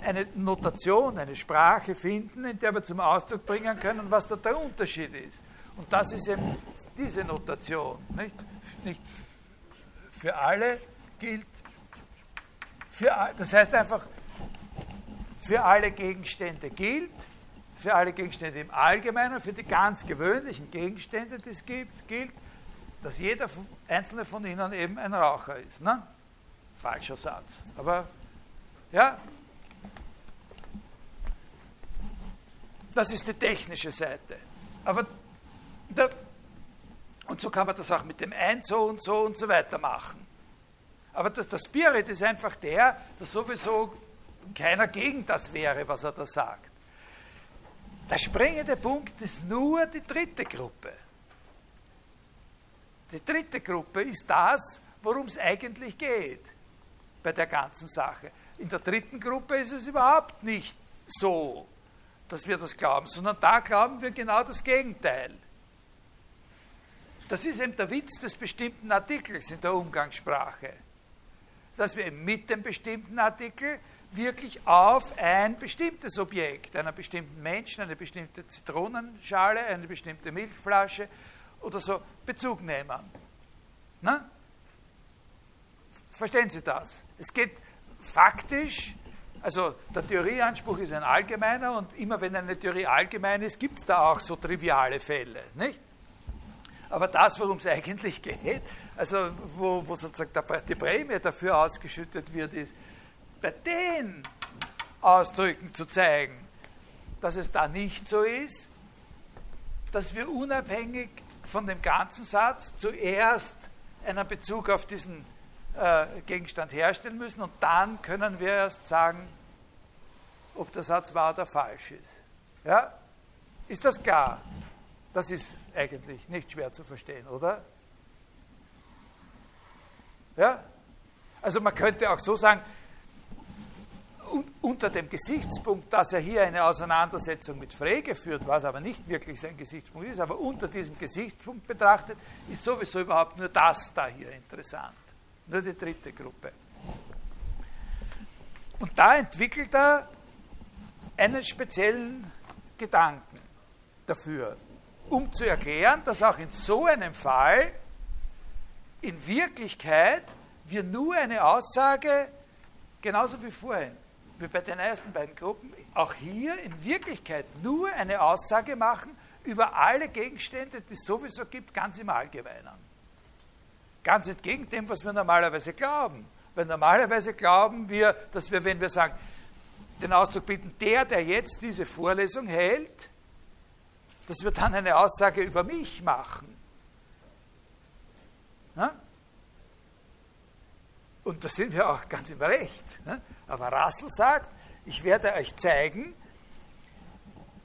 eine Notation, eine Sprache finden, in der wir zum Ausdruck bringen können, was da der Unterschied ist. Und das ist eben diese Notation. Nicht, nicht für alle gilt, für, das heißt einfach, für alle Gegenstände gilt, für alle Gegenstände im Allgemeinen, für die ganz gewöhnlichen Gegenstände, die es gibt, gilt, dass jeder einzelne von ihnen eben ein Raucher ist. Ne? Falscher Satz. Aber ja, das ist die technische Seite. Aber der, und so kann man das auch mit dem Ein so und so und so weiter machen. Aber das, der Spirit ist einfach der, dass sowieso keiner gegen das wäre, was er da sagt. Der springende Punkt ist nur die dritte Gruppe. Die dritte Gruppe ist das, worum es eigentlich geht bei der ganzen Sache. In der dritten Gruppe ist es überhaupt nicht so, dass wir das glauben, sondern da glauben wir genau das Gegenteil. Das ist eben der Witz des bestimmten Artikels in der Umgangssprache, dass wir mit dem bestimmten Artikel wirklich auf ein bestimmtes Objekt, einen bestimmten Menschen, eine bestimmte Zitronenschale, eine bestimmte Milchflasche oder so Bezug nehmen. Na? Verstehen Sie das? Es geht faktisch, also der Theorieanspruch ist ein allgemeiner und immer wenn eine Theorie allgemein ist, gibt es da auch so triviale Fälle, nicht? Aber das, worum es eigentlich geht, also wo, wo sozusagen die Prämie dafür ausgeschüttet wird, ist, bei den Ausdrücken zu zeigen, dass es da nicht so ist, dass wir unabhängig von dem ganzen Satz zuerst einen Bezug auf diesen äh, Gegenstand herstellen müssen und dann können wir erst sagen, ob der Satz wahr oder falsch ist. Ja? Ist das klar? Das ist eigentlich nicht schwer zu verstehen, oder? Ja? Also man könnte auch so sagen, unter dem Gesichtspunkt, dass er hier eine Auseinandersetzung mit Frege führt, was aber nicht wirklich sein Gesichtspunkt ist, aber unter diesem Gesichtspunkt betrachtet, ist sowieso überhaupt nur das da hier interessant. Nur die dritte Gruppe. Und da entwickelt er einen speziellen Gedanken dafür, um zu erklären, dass auch in so einem Fall in Wirklichkeit wir nur eine Aussage, genauso wie vorhin, wie bei den ersten beiden Gruppen, auch hier in Wirklichkeit nur eine Aussage machen über alle Gegenstände, die es sowieso gibt, ganz im Allgemeinen. Ganz entgegen dem, was wir normalerweise glauben. Weil normalerweise glauben wir, dass wir, wenn wir sagen, den Ausdruck bieten, der, der jetzt diese Vorlesung hält, dass wir dann eine Aussage über mich machen. Na? Und da sind wir auch ganz im Recht. Ne? Aber Russell sagt, ich werde euch zeigen,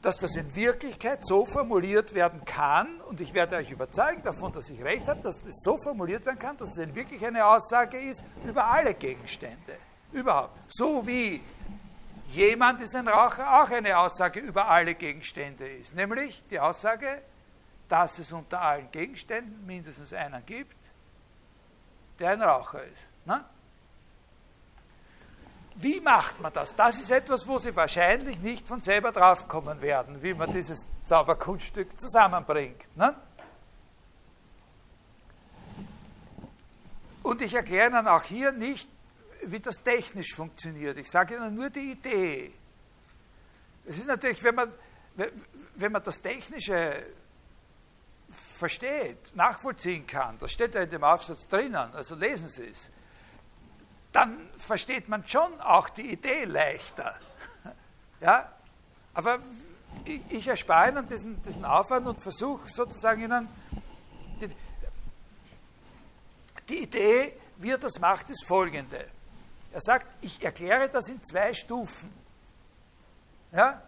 dass das in Wirklichkeit so formuliert werden kann, und ich werde euch überzeugen davon, dass ich recht habe, dass das so formuliert werden kann, dass es in wirklich eine Aussage ist über alle Gegenstände. Überhaupt. So wie jemand ist ein Raucher auch eine Aussage über alle Gegenstände ist. Nämlich die Aussage, dass es unter allen Gegenständen mindestens einen gibt, der ein Raucher ist. Ne? Wie macht man das? Das ist etwas, wo Sie wahrscheinlich nicht von selber draufkommen werden, wie man dieses Zauberkunststück zusammenbringt. Ne? Und ich erkläre Ihnen auch hier nicht, wie das technisch funktioniert. Ich sage Ihnen nur die Idee. Es ist natürlich, wenn man, wenn man das Technische versteht, nachvollziehen kann, das steht ja in dem Aufsatz drinnen, also lesen Sie es, dann versteht man schon auch die Idee leichter. Ja? Aber ich, ich erspare Ihnen diesen, diesen Aufwand und versuche sozusagen Ihnen die, die Idee, wie er das macht, ist folgende. Er sagt, ich erkläre das in zwei Stufen. Ja?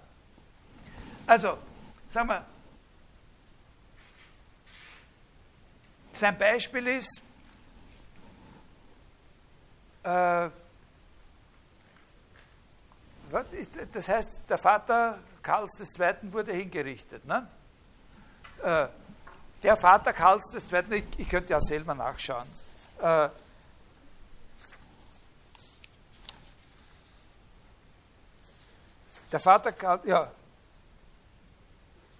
Also, sagen wir, sein Beispiel ist, äh, das heißt, der Vater Karls II. wurde hingerichtet. Ne? Äh, der Vater Karls II., ich, ich könnte ja selber nachschauen, äh, der Vater Karl, ja,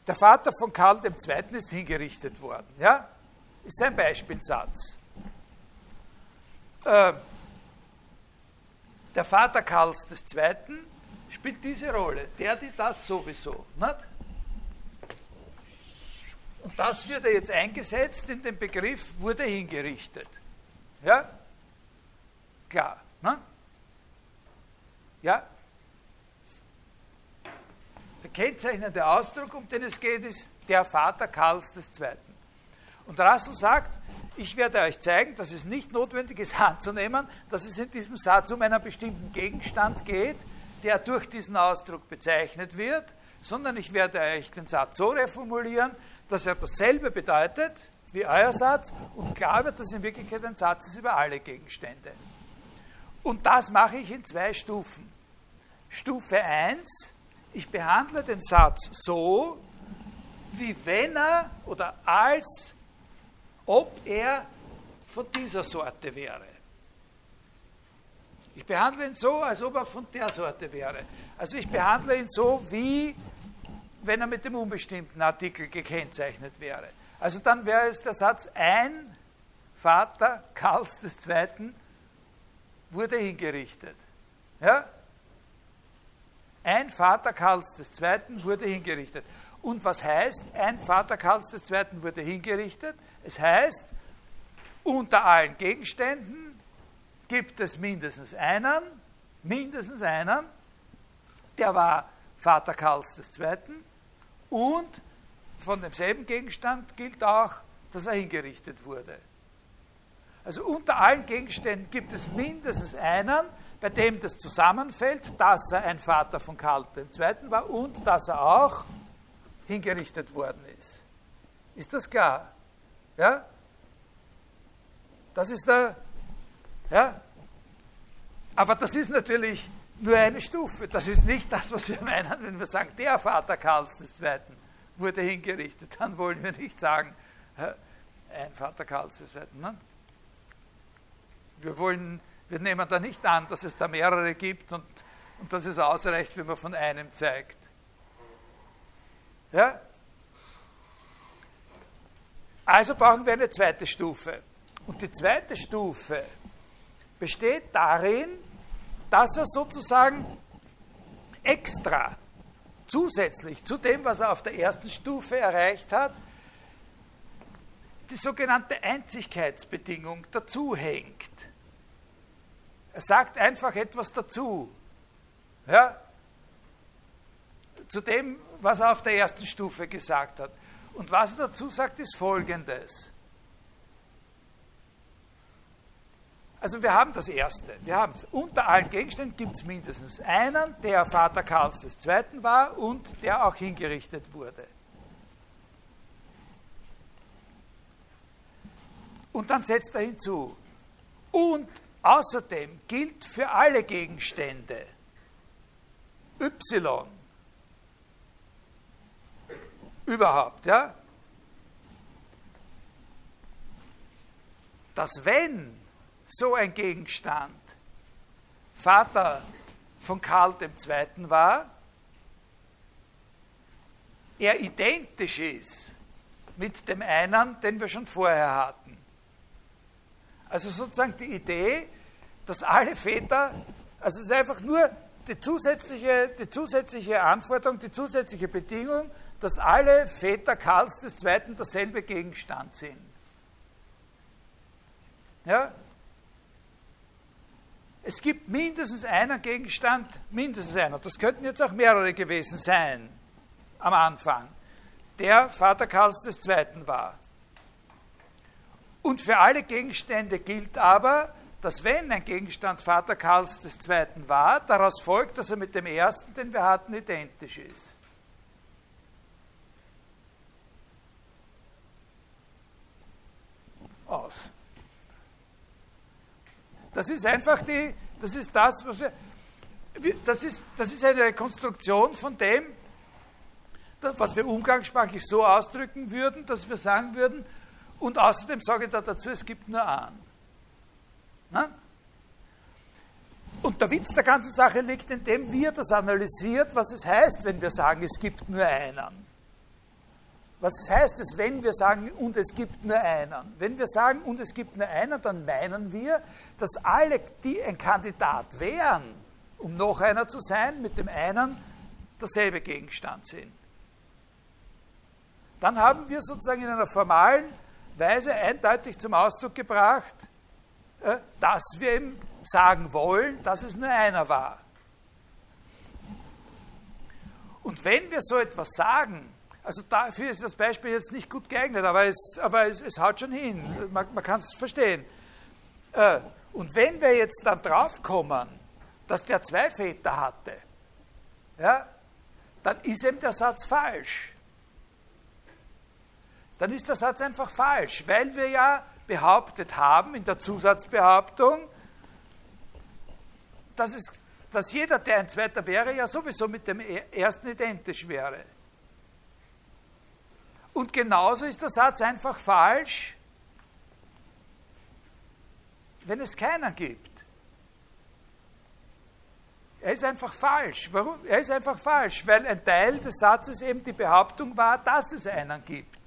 der Vater von Karl II. ist hingerichtet worden. Ja? Ist ein Beispielsatz. Äh, der Vater Karls II. spielt diese Rolle, der, die, das sowieso. Nicht? Und das wird er jetzt eingesetzt in den Begriff, wurde hingerichtet. Ja? Klar. Ne? Ja? Der kennzeichnende Ausdruck, um den es geht, ist der Vater Karls II. Und Russell sagt, ich werde euch zeigen, dass es nicht notwendig ist anzunehmen, dass es in diesem Satz um einen bestimmten Gegenstand geht, der durch diesen Ausdruck bezeichnet wird, sondern ich werde euch den Satz so reformulieren, dass er dasselbe bedeutet, wie euer Satz und klar wird, dass in Wirklichkeit ein Satz ist über alle Gegenstände. Und das mache ich in zwei Stufen. Stufe 1, ich behandle den Satz so, wie wenn er oder als ob er von dieser Sorte wäre. Ich behandle ihn so, als ob er von der Sorte wäre. Also ich behandle ihn so, wie wenn er mit dem unbestimmten Artikel gekennzeichnet wäre. Also dann wäre es der Satz, ein Vater Karls II. wurde hingerichtet. Ja? Ein Vater Karls II. wurde hingerichtet. Und was heißt, ein Vater Karls II. wurde hingerichtet? Es heißt, unter allen Gegenständen gibt es mindestens einen, mindestens einen, der war Vater Karls II. Und von demselben Gegenstand gilt auch, dass er hingerichtet wurde. Also unter allen Gegenständen gibt es mindestens einen, bei dem das zusammenfällt, dass er ein Vater von Karl II. war und dass er auch hingerichtet worden ist. Ist das klar? Ja? Das ist der, ja? Aber das ist natürlich nur eine Stufe. Das ist nicht das, was wir meinen, wenn wir sagen, der Vater Karls II. wurde hingerichtet. Dann wollen wir nicht sagen, ein Vater Karls II. Ne? Wir, wollen, wir nehmen da nicht an, dass es da mehrere gibt und, und dass es ausreicht, wenn man von einem zeigt. Ja? Also brauchen wir eine zweite Stufe. Und die zweite Stufe besteht darin, dass er sozusagen extra, zusätzlich zu dem, was er auf der ersten Stufe erreicht hat, die sogenannte Einzigkeitsbedingung dazu hängt. Er sagt einfach etwas dazu. Ja? Zu dem, was er auf der ersten Stufe gesagt hat. Und was er dazu sagt, ist folgendes. Also wir haben das Erste. Wir haben unter allen Gegenständen gibt es mindestens einen, der Vater Karls II. war und der auch hingerichtet wurde. Und dann setzt er hinzu. Und außerdem gilt für alle Gegenstände Y überhaupt, ja? Dass wenn so ein Gegenstand Vater von Karl II. war, er identisch ist mit dem einen, den wir schon vorher hatten. Also sozusagen die Idee, dass alle Väter, also es ist einfach nur die zusätzliche, die zusätzliche Anforderung, die zusätzliche Bedingung, dass alle Väter Karls II. derselbe Gegenstand sind. Ja? Es gibt mindestens einen Gegenstand, mindestens einer, das könnten jetzt auch mehrere gewesen sein am Anfang, der Vater Karls II. war. Und für alle Gegenstände gilt aber, dass wenn ein Gegenstand Vater Karls II. war, daraus folgt, dass er mit dem ersten, den wir hatten, identisch ist. Aus. Das ist einfach die, das ist das, was wir, das ist, das ist eine Konstruktion von dem, was wir umgangssprachlich so ausdrücken würden, dass wir sagen würden, und außerdem sage ich da dazu, es gibt nur einen. Na? Und der Witz der ganzen Sache liegt in dem, wie er das analysiert, was es heißt, wenn wir sagen, es gibt nur einen. Was heißt es, wenn wir sagen, und es gibt nur einen? Wenn wir sagen, und es gibt nur einen, dann meinen wir, dass alle, die ein Kandidat wären, um noch einer zu sein, mit dem einen derselbe Gegenstand sind. Dann haben wir sozusagen in einer formalen Weise eindeutig zum Ausdruck gebracht, äh, dass wir ihm sagen wollen, dass es nur einer war. Und wenn wir so etwas sagen, also dafür ist das Beispiel jetzt nicht gut geeignet, aber es, aber es, es haut schon hin. Man, man kann es verstehen. Äh, und wenn wir jetzt dann draufkommen, dass der zwei Väter hatte, ja, dann ist eben der Satz falsch. dann ist der Satz einfach falsch, weil wir ja behauptet haben in der Zusatzbehauptung, dass, es, dass jeder, der ein zweiter wäre, ja sowieso mit dem ersten identisch wäre. Und genauso ist der Satz einfach falsch, wenn es keinen gibt. Er ist einfach falsch. Warum? Er ist einfach falsch, weil ein Teil des Satzes eben die Behauptung war, dass es einen gibt.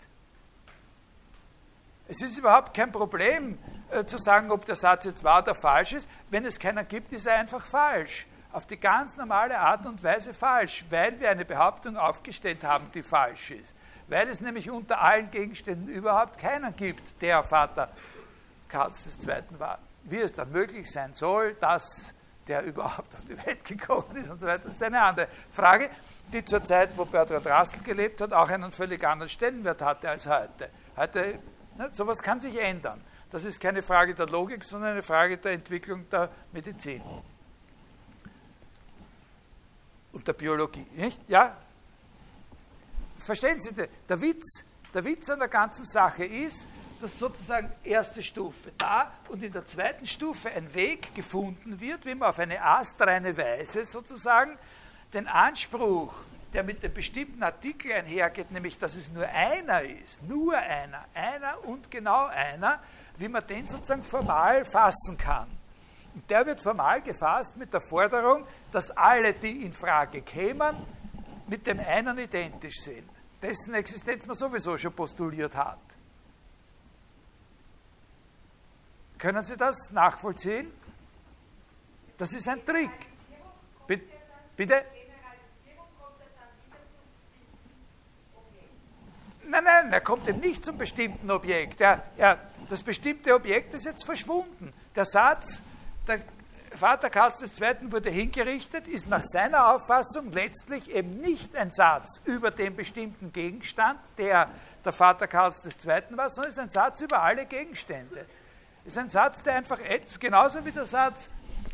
Es ist überhaupt kein Problem äh, zu sagen, ob der Satz jetzt wahr oder falsch ist. Wenn es keinen gibt, ist er einfach falsch. Auf die ganz normale Art und Weise falsch, weil wir eine Behauptung aufgestellt haben, die falsch ist. Weil es nämlich unter allen Gegenständen überhaupt keinen gibt, der Vater Karls II. war. Wie es dann möglich sein soll, dass der überhaupt auf die Welt gekommen ist und so weiter, ist eine andere Frage, die zur Zeit, wo Bertrand Russell gelebt hat, auch einen völlig anderen Stellenwert hatte als heute. Heute Ne, sowas kann sich ändern. Das ist keine Frage der Logik, sondern eine Frage der Entwicklung der Medizin und der Biologie. Nicht? Ja? Verstehen Sie, der Witz, der Witz an der ganzen Sache ist, dass sozusagen erste Stufe da und in der zweiten Stufe ein Weg gefunden wird, wie man auf eine astreine Weise sozusagen den Anspruch der mit dem bestimmten Artikel einhergeht, nämlich dass es nur einer ist, nur einer, einer und genau einer, wie man den sozusagen formal fassen kann. Und der wird formal gefasst mit der Forderung, dass alle, die in Frage kämen, mit dem einen identisch sind, dessen Existenz man sowieso schon postuliert hat. Können Sie das nachvollziehen? Das ist ein Trick. Bitte? Nein, nein, er kommt eben nicht zum bestimmten Objekt. Er, er, das bestimmte Objekt ist jetzt verschwunden. Der Satz, der Vater Karls II. wurde hingerichtet, ist nach seiner Auffassung letztlich eben nicht ein Satz über den bestimmten Gegenstand, der der Vater Karls II. war, sondern ist ein Satz über alle Gegenstände. Ist ein Satz, der einfach genauso wie der Satz,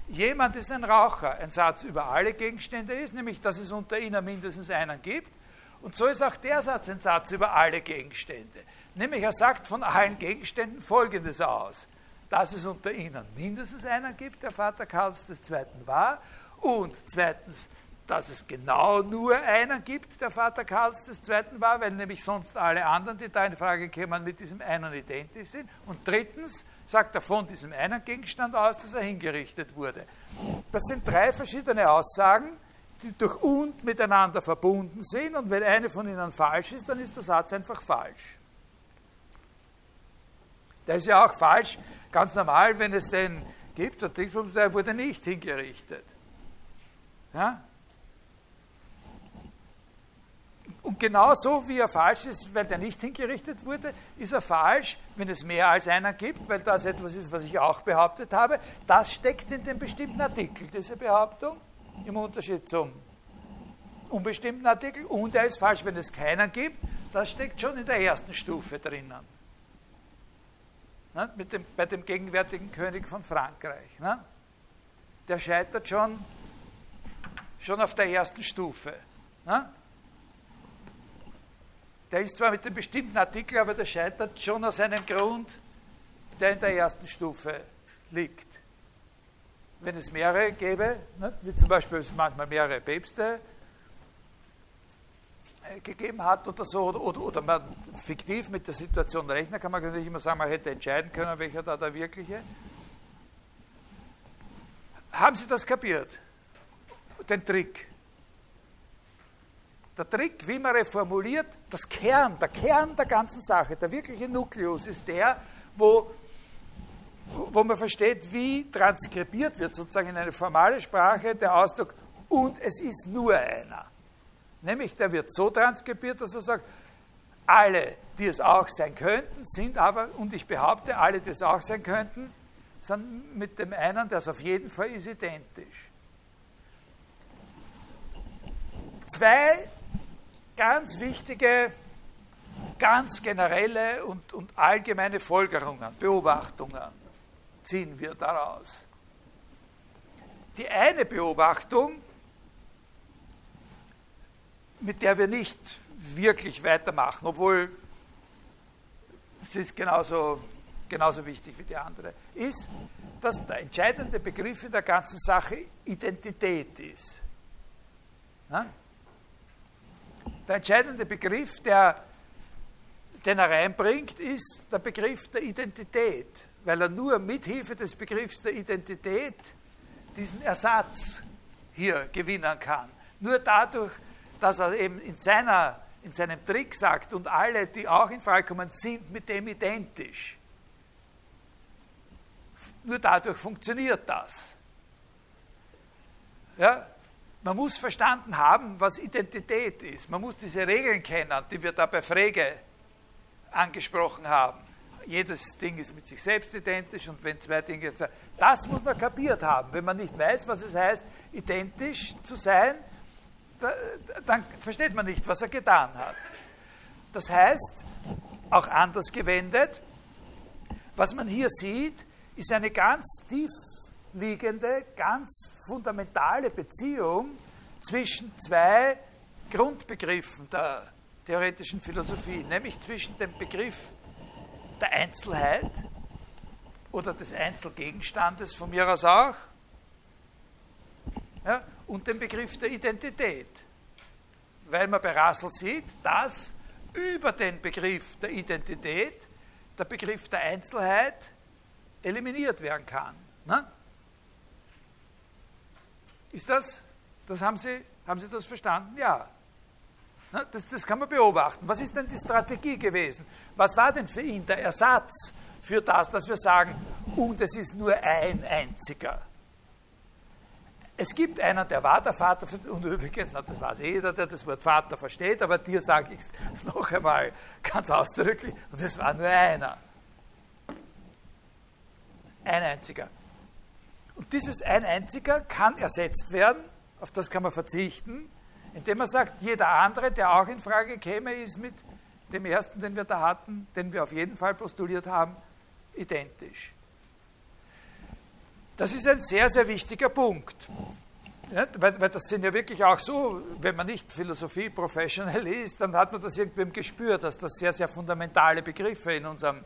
jemand ist ein Raucher, ein Satz über alle Gegenstände ist, nämlich dass es unter ihnen mindestens einen gibt und so ist auch der Satz ein Satz über alle Gegenstände. Nämlich er sagt von allen Gegenständen Folgendes aus, dass es unter ihnen mindestens einen gibt, der Vater Karls II. war, und zweitens, dass es genau nur einen gibt, der Vater Karls II. war, weil nämlich sonst alle anderen, die da in Frage kämen, mit diesem einen identisch sind. Und drittens sagt er von diesem einen Gegenstand aus, dass er hingerichtet wurde. Das sind drei verschiedene Aussagen, die durch und miteinander verbunden sind und wenn eine von ihnen falsch ist, dann ist der Satz einfach falsch. Der ist ja auch falsch, ganz normal, wenn es den gibt, der Dingsbums, der wurde nicht hingerichtet. Ja? Und genauso wie er falsch ist, weil der nicht hingerichtet wurde, ist er falsch, wenn es mehr als einen gibt, weil das etwas ist, was ich auch behauptet habe. Das steckt in dem bestimmten Artikel, diese Behauptung im Unterschied zum unbestimmten Artikel. Und er ist falsch, wenn es keinen gibt. Das steckt schon in der ersten Stufe drinnen. Ne? Mit dem, bei dem gegenwärtigen König von Frankreich. Ne? Der scheitert schon, schon auf der ersten Stufe. Ne? Der ist zwar mit dem bestimmten Artikel, aber der scheitert schon aus einem Grund, der in der ersten Stufe liegt wenn es mehrere gäbe, ne, wie zum Beispiel es manchmal mehrere Päpste gegeben hat oder so, oder, oder, oder, man fiktiv mit der Situation rechnen kann man natürlich immer sagen, man hätte entscheiden können, welcher da der wirkliche. Haben Sie das kapiert? Den Trick. Der Trick, wie man reformuliert, das Kern, der Kern der ganzen Sache, der wirkliche Nukleus ist der, wo wo man versteht, wie transkribiert wird, sozusagen in eine formale Sprache, der Ausdruck, und es ist nur einer. Nämlich, der wird so transkribiert, dass er sagt, alle, die es auch sein könnten, sind aber, und ich behaupte, alle, die es auch sein könnten, sind mit dem einen, der es auf jeden Fall ist, identisch. Zwei ganz wichtige, ganz generelle und, und allgemeine Folgerungen, Beobachtungen ziehen wir daraus? Die eine Beobachtung, mit der wir nicht wirklich weitermachen, obwohl das ist genauso, genauso wichtig wie die andere, ist, dass der entscheidende Begriff in der ganzen Sache Identität ist. Na? Der entscheidende Begriff, der, den er reinbringt, ist der Begriff der Identität, weil er nur mit Hilfe des Begriffs der Identität diesen Ersatz hier gewinnen kann. Nur dadurch, dass er eben in, seiner, in seinem Trick sagt, und alle, die auch in Frage kommen, sind mit dem identisch. Nur dadurch funktioniert das. Ja, man muss verstanden haben, was Identität ist. Man muss diese Regeln kennen, die wir da bei Frege angesprochen haben. Jedes Ding ist mit sich selbst identisch und wenn zwei Dinge. Das muss man kapiert haben. Wenn man nicht weiß, was es heißt, identisch zu sein, dann versteht man nicht, was er getan hat. Das heißt, auch anders gewendet, was man hier sieht, ist eine ganz tief liegende, ganz fundamentale Beziehung zwischen zwei Grundbegriffen der theoretischen Philosophie, nämlich zwischen dem Begriff der Einzelheit oder des Einzelgegenstandes von mir aus auch und dem Begriff der Identität. Weil man bei Russell sieht, dass über den Begriff der Identität der Begriff der Einzelheit eliminiert werden kann. Ne? Ist das, das haben Sie, haben Sie das verstanden? Ja. Ne? Das, das kann man beobachten. Was ist denn die Strategie gewesen? Was war denn für ihn der Ersatz für das, dass wir sagen, und es ist nur ein einziger? Es gibt einen, der war der Vater, und übrigens, das weiß jeder, der das Wort Vater versteht, aber dir sage ich es noch einmal ganz ausdrücklich, und es war nur einer. Ein einziger. Und dieses ein einziger kann ersetzt werden, auf das kann man verzichten, indem man sagt, jeder andere, der auch in Frage käme, ist mit dem ersten, den wir da hatten, den wir auf jeden Fall postuliert haben, identisch. Das ist ein sehr, sehr wichtiger Punkt. Ja, weil, weil, das sind ja wirklich auch so, wenn man nicht Philosophie-Professional ist, dann hat man das irgendwie im Gespür, dass das sehr, sehr fundamentale Begriffe in unserem,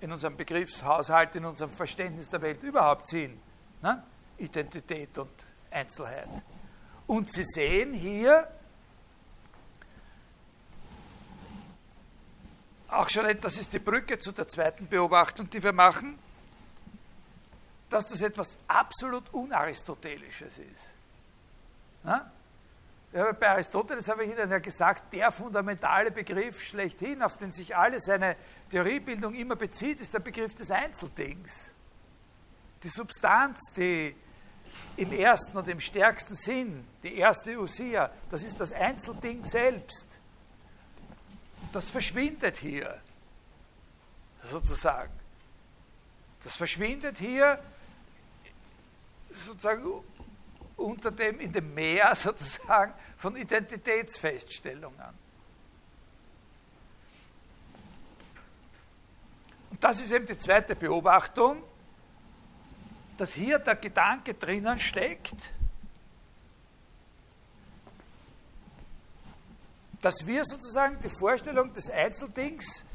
in unserem Begriffshaushalt, in unserem Verständnis der Welt überhaupt sind. Ne? Identität und Einzelheit. Und Sie sehen hier auch schon, das ist die Brücke zu der zweiten Beobachtung, die wir machen, dass das etwas absolut Unaristotelisches ist. Na? Bei Aristoteles habe ich Ihnen ja gesagt, der fundamentale Begriff schlechthin, auf den sich alle seine Theoriebildung immer bezieht, ist der Begriff des Einzeldings die Substanz, die im ersten und im stärksten Sinn, die erste Usia, das ist das Einzelding selbst. Das verschwindet hier, sozusagen. Das verschwindet hier sozusagen unter dem, in dem Meer sozusagen von Identitätsfeststellungen. Und das ist eben die zweite Beobachtung, dass hier der Gedanke drinnen steckt, dass wir sozusagen die Vorstellung des Einzeldings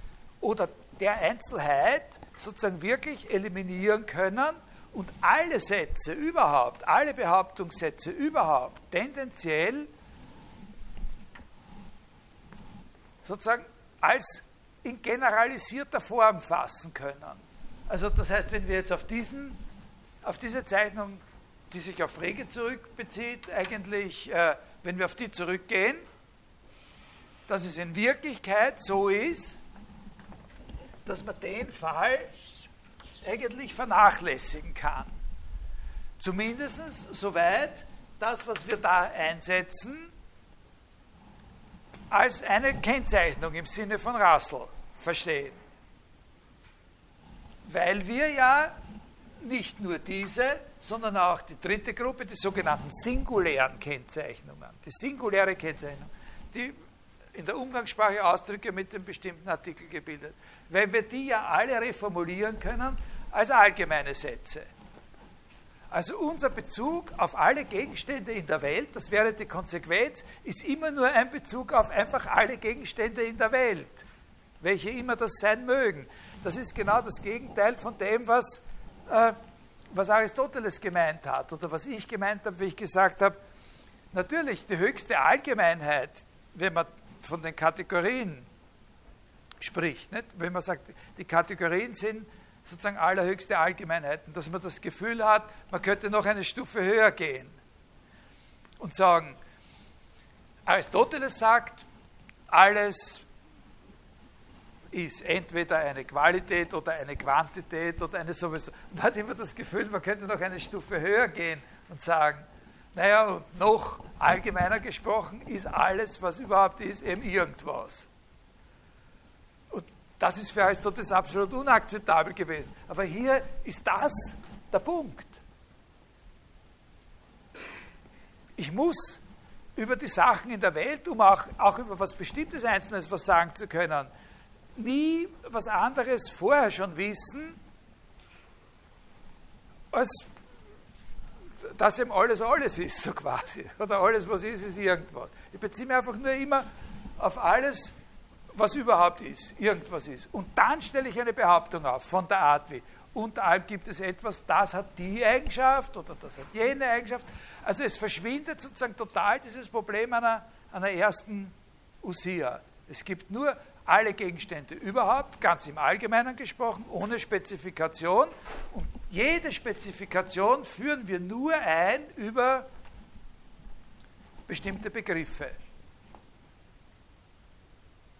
oder der Einzelheit sozusagen wirklich eliminieren können und alle Sätze überhaupt, alle Behauptungssätze überhaupt tendenziell sozusagen als in generalisierter Form fassen können. Also das heißt, wenn wir jetzt auf diesen auf diese Zeichnung, die sich auf Frege zurückbezieht, eigentlich, äh, wenn wir auf die zurückgehen, dass es in Wirklichkeit so ist, dass man den Fall eigentlich vernachlässigen kann. Zumindest soweit das, was wir da einsetzen, als eine Kennzeichnung im Sinne von Russell verstehen. Weil wir ja nicht nur diese, sondern auch die dritte Gruppe, die sogenannten singulären Kennzeichnungen. Die singuläre Kennzeichnung, die in der Umgangssprache Ausdrücke mit einem bestimmten Artikel gebildet. Weil wir die ja alle reformulieren können als allgemeine Sätze. Also unser Bezug auf alle Gegenstände in der Welt, das wäre die Konsequenz, ist immer nur ein Bezug auf einfach alle Gegenstände in der Welt. welche immer das sein mögen. Das ist genau das Gegenteil von dem, was, äh, was Aristoteles gemeint hat oder was ich gemeint habe, wie ich gesagt habe, natürlich die höchste Allgemeinheit, wenn man von den Kategorien spricht, nicht? wenn man sagt, die Kategorien sind sozusagen allerhöchste Allgemeinheiten, dass man das Gefühl hat, man könnte noch eine Stufe höher gehen und sagen, Aristoteles sagt, alles ist entweder eine Qualität oder eine Quantität oder eine sowieso. Man hat immer das Gefühl, man könnte noch eine Stufe höher gehen und sagen, naja, und noch allgemeiner gesprochen ist alles, was überhaupt ist, eben irgendwas. Das ist für Aristoteles absolut unakzeptabel gewesen. Aber hier ist das der Punkt. Ich muss über die Sachen in der Welt, um auch, auch über was Bestimmtes Einzelnes was sagen zu können, nie was anderes vorher schon wissen, als dass eben alles alles ist, so quasi. Oder alles, was ist, ist irgendwas. Ich beziehe mich einfach nur immer auf alles, was überhaupt ist, irgendwas ist. Und dann stelle ich eine Behauptung auf, von der Art wie, unter allem gibt es etwas, das hat die Eigenschaft oder das hat jene Eigenschaft. Also es verschwindet sozusagen total dieses Problem einer, einer ersten Usia. Es gibt nur alle Gegenstände überhaupt, ganz im Allgemeinen gesprochen, ohne Spezifikation. Und jede Spezifikation führen wir nur ein über bestimmte Begriffe.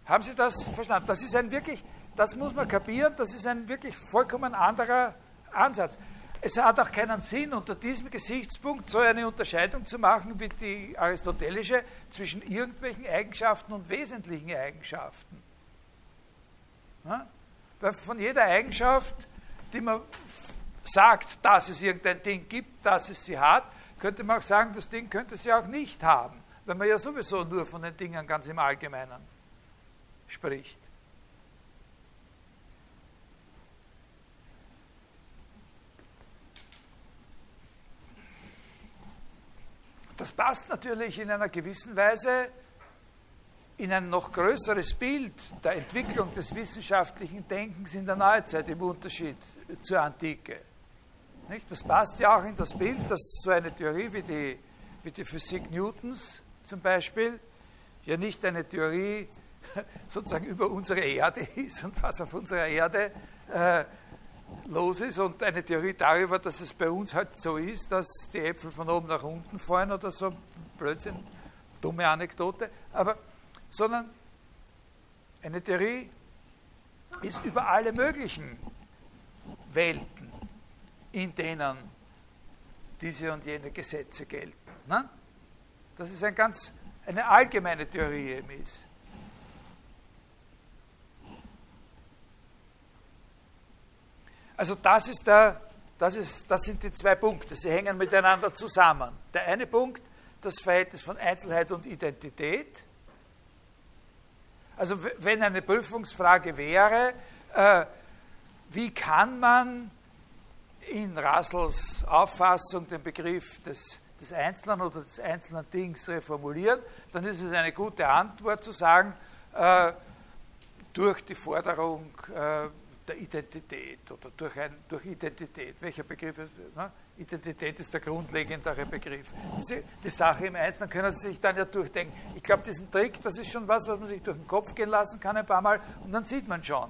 Haben Sie das verstanden? Das ist ein wirklich, das muss man kapieren, das ist ein wirklich vollkommen anderer Ansatz. Es hat auch keinen Sinn, unter diesem Gesichtspunkt so eine Unterscheidung zu machen wie die aristotelische zwischen irgendwelchen Eigenschaften und wesentlichen Eigenschaften. Weil von jeder Eigenschaft, die man sagt, dass es irgendein Ding gibt, dass es sie hat, könnte man auch sagen, das Ding könnte sie auch nicht haben, weil man ja sowieso nur von den Dingen ganz im Allgemeinen spricht. Das passt natürlich in einer gewissen Weise in ein noch größeres Bild der Entwicklung des wissenschaftlichen Denkens in der Neuzeit im Unterschied zur Antike. Nicht? Das passt ja auch in das Bild, dass so eine Theorie wie die, wie die Physik Newtons zum Beispiel ja nicht eine Theorie sozusagen über unsere Erde ist und was auf unserer Erde äh, los ist und eine Theorie darüber, dass es bei uns halt so ist, dass die Äpfel von oben nach unten fallen oder so, Blödsinn, dumme Anekdote, aber sondern eine Theorie ist über alle möglichen Welten, in denen diese und jene Gesetze gelten. Ne? Das ist ein ganz, eine allgemeine Theorie eben ist. Also das ist der, das, ist, das sind die zwei Punkte. Sie hängen miteinander zusammen. Der eine Punkt, das Verhältnis von Einzelheit und Identität. Also wenn eine Prüfungsfrage wäre, äh, wie kann man in Russells Auffassung den Begriff des, des Einzelnen oder des einzelnen Dings reformulieren, dann ist es eine gute Antwort zu sagen, äh, durch die Forderung äh, der Identität oder durch, ein, durch Identität. Welcher Begriff ist ne? Identität ist der grundlegendere Begriff. Die, die Sache im Einzelnen können Sie sich dann ja durchdenken. Ich glaube, diesen Trick, das ist schon was, was man sich durch den Kopf gehen lassen kann ein paar Mal und dann sieht man schon,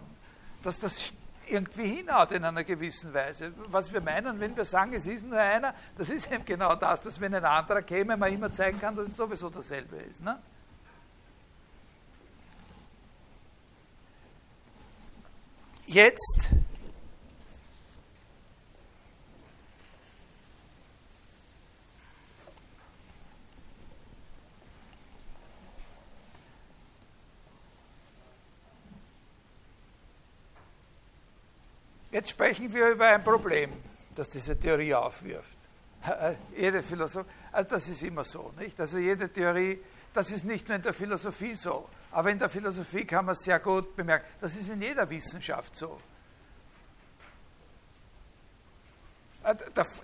dass das irgendwie hinhaut in einer gewissen Weise. Was wir meinen, wenn wir sagen, es ist nur einer, das ist eben genau das, dass wenn ein anderer käme, man immer zeigen kann, dass es sowieso dasselbe ist. Ne? Jetzt Jetzt sprechen wir über ein Problem, das diese Theorie aufwirft. Jede Philosophie, also das ist immer so, nicht? Also jede Theorie, das ist nicht nur in der Philosophie so, aber in der Philosophie kann man es sehr gut bemerken. Das ist in jeder Wissenschaft so. Äh,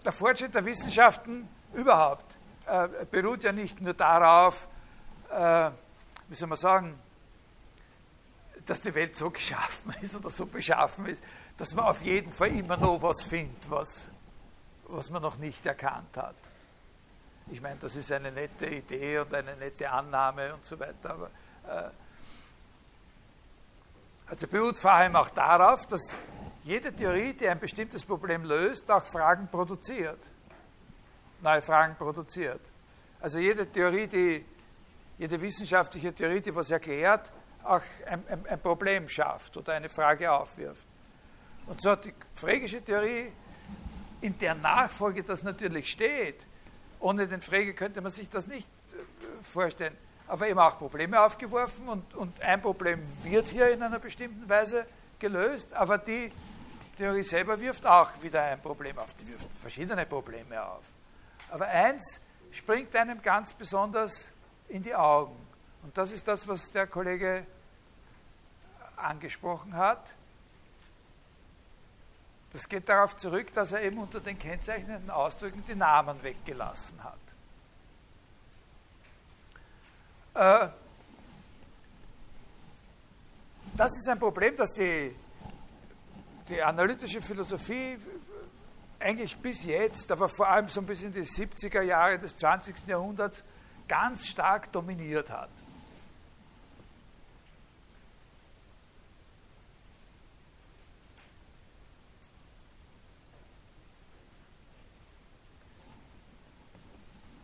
der, Fortschritt der Wissenschaften überhaupt äh, beruht ja nicht nur darauf, äh, wie soll man sagen, dass die Welt so geschaffen ist oder so beschaffen ist, dass man auf jeden Fall immer noch was findet, was, was man noch nicht erkannt hat. Ich meine, das ist eine nette Idee und eine nette Annahme und so weiter, aber also beruht vor auch darauf, dass jede Theorie, die ein bestimmtes Problem löst, auch Fragen produziert, neue Fragen produziert. Also jede Theorie, die, jede wissenschaftliche Theorie, die was erklärt, auch ein, ein, ein Problem schafft oder eine Frage aufwirft. Und so hat die Fregeische Theorie, in der Nachfolge das natürlich steht, ohne den Frege könnte man sich das nicht äh, vorstellen, aber eben auch Probleme aufgeworfen und, und ein Problem wird hier in einer bestimmten Weise gelöst, aber die Theorie selber wirft auch wieder ein Problem auf, die wirft verschiedene Probleme auf. Aber eins springt einem ganz besonders in die Augen. Und das ist das, was der Kollege angesprochen hat. Das geht darauf zurück, dass er eben unter den kennzeichnenden Ausdrücken die Namen weggelassen hat. Äh, das ist ein Problem, das die, die analytische Philosophie eigentlich bis jetzt, aber vor allem so bis in die 70er Jahre des 20. Jahrhunderts ganz stark dominiert hat.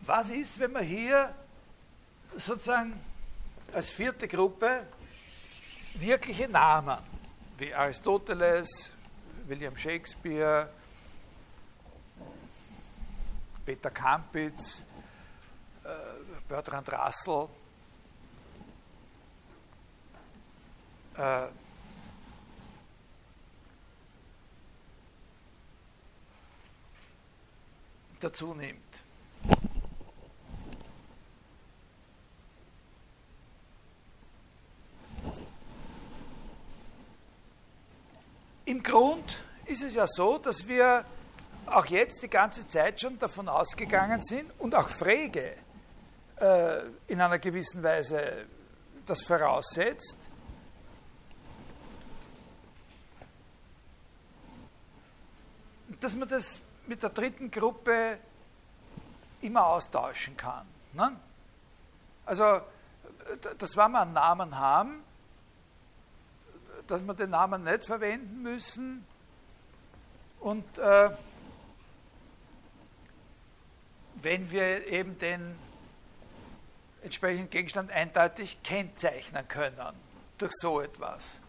Was ist, wenn man hier sozusagen als vierte Gruppe wirkliche Namen wie Aristoteles, William Shakespeare, Peter Kampitz, äh, Bertrand Russell, äh, dazu nimmt. Im Grund ist es ja so, dass wir auch jetzt die ganze Zeit schon davon ausgegangen sind und auch Frege äh, in einer gewissen Weise das voraussetzt, dass man das mit der dritten Gruppe immer austauschen kann. Ne? Also, dass wenn wir einen Namen haben, dass wir den Namen nicht verwenden müssen und äh, wenn wir eben den entsprechenden Gegenstand eindeutig kennzeichnen können durch so etwas.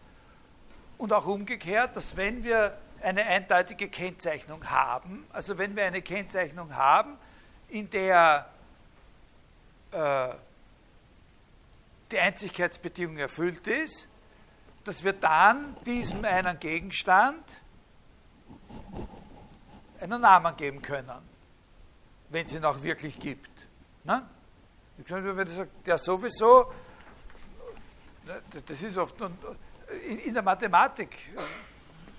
Und auch umgekehrt, dass wenn wir eine eindeutige Kennzeichnung haben, also wenn wir eine Kennzeichnung haben, in der äh, die Einzigkeitsbedingung erfüllt ist, dass wir dann diesem einen Gegenstand einen Namen geben können, wenn es ihn auch wirklich gibt. Ne? Wenn ich sage, der sowieso, das ist oft, in der Mathematik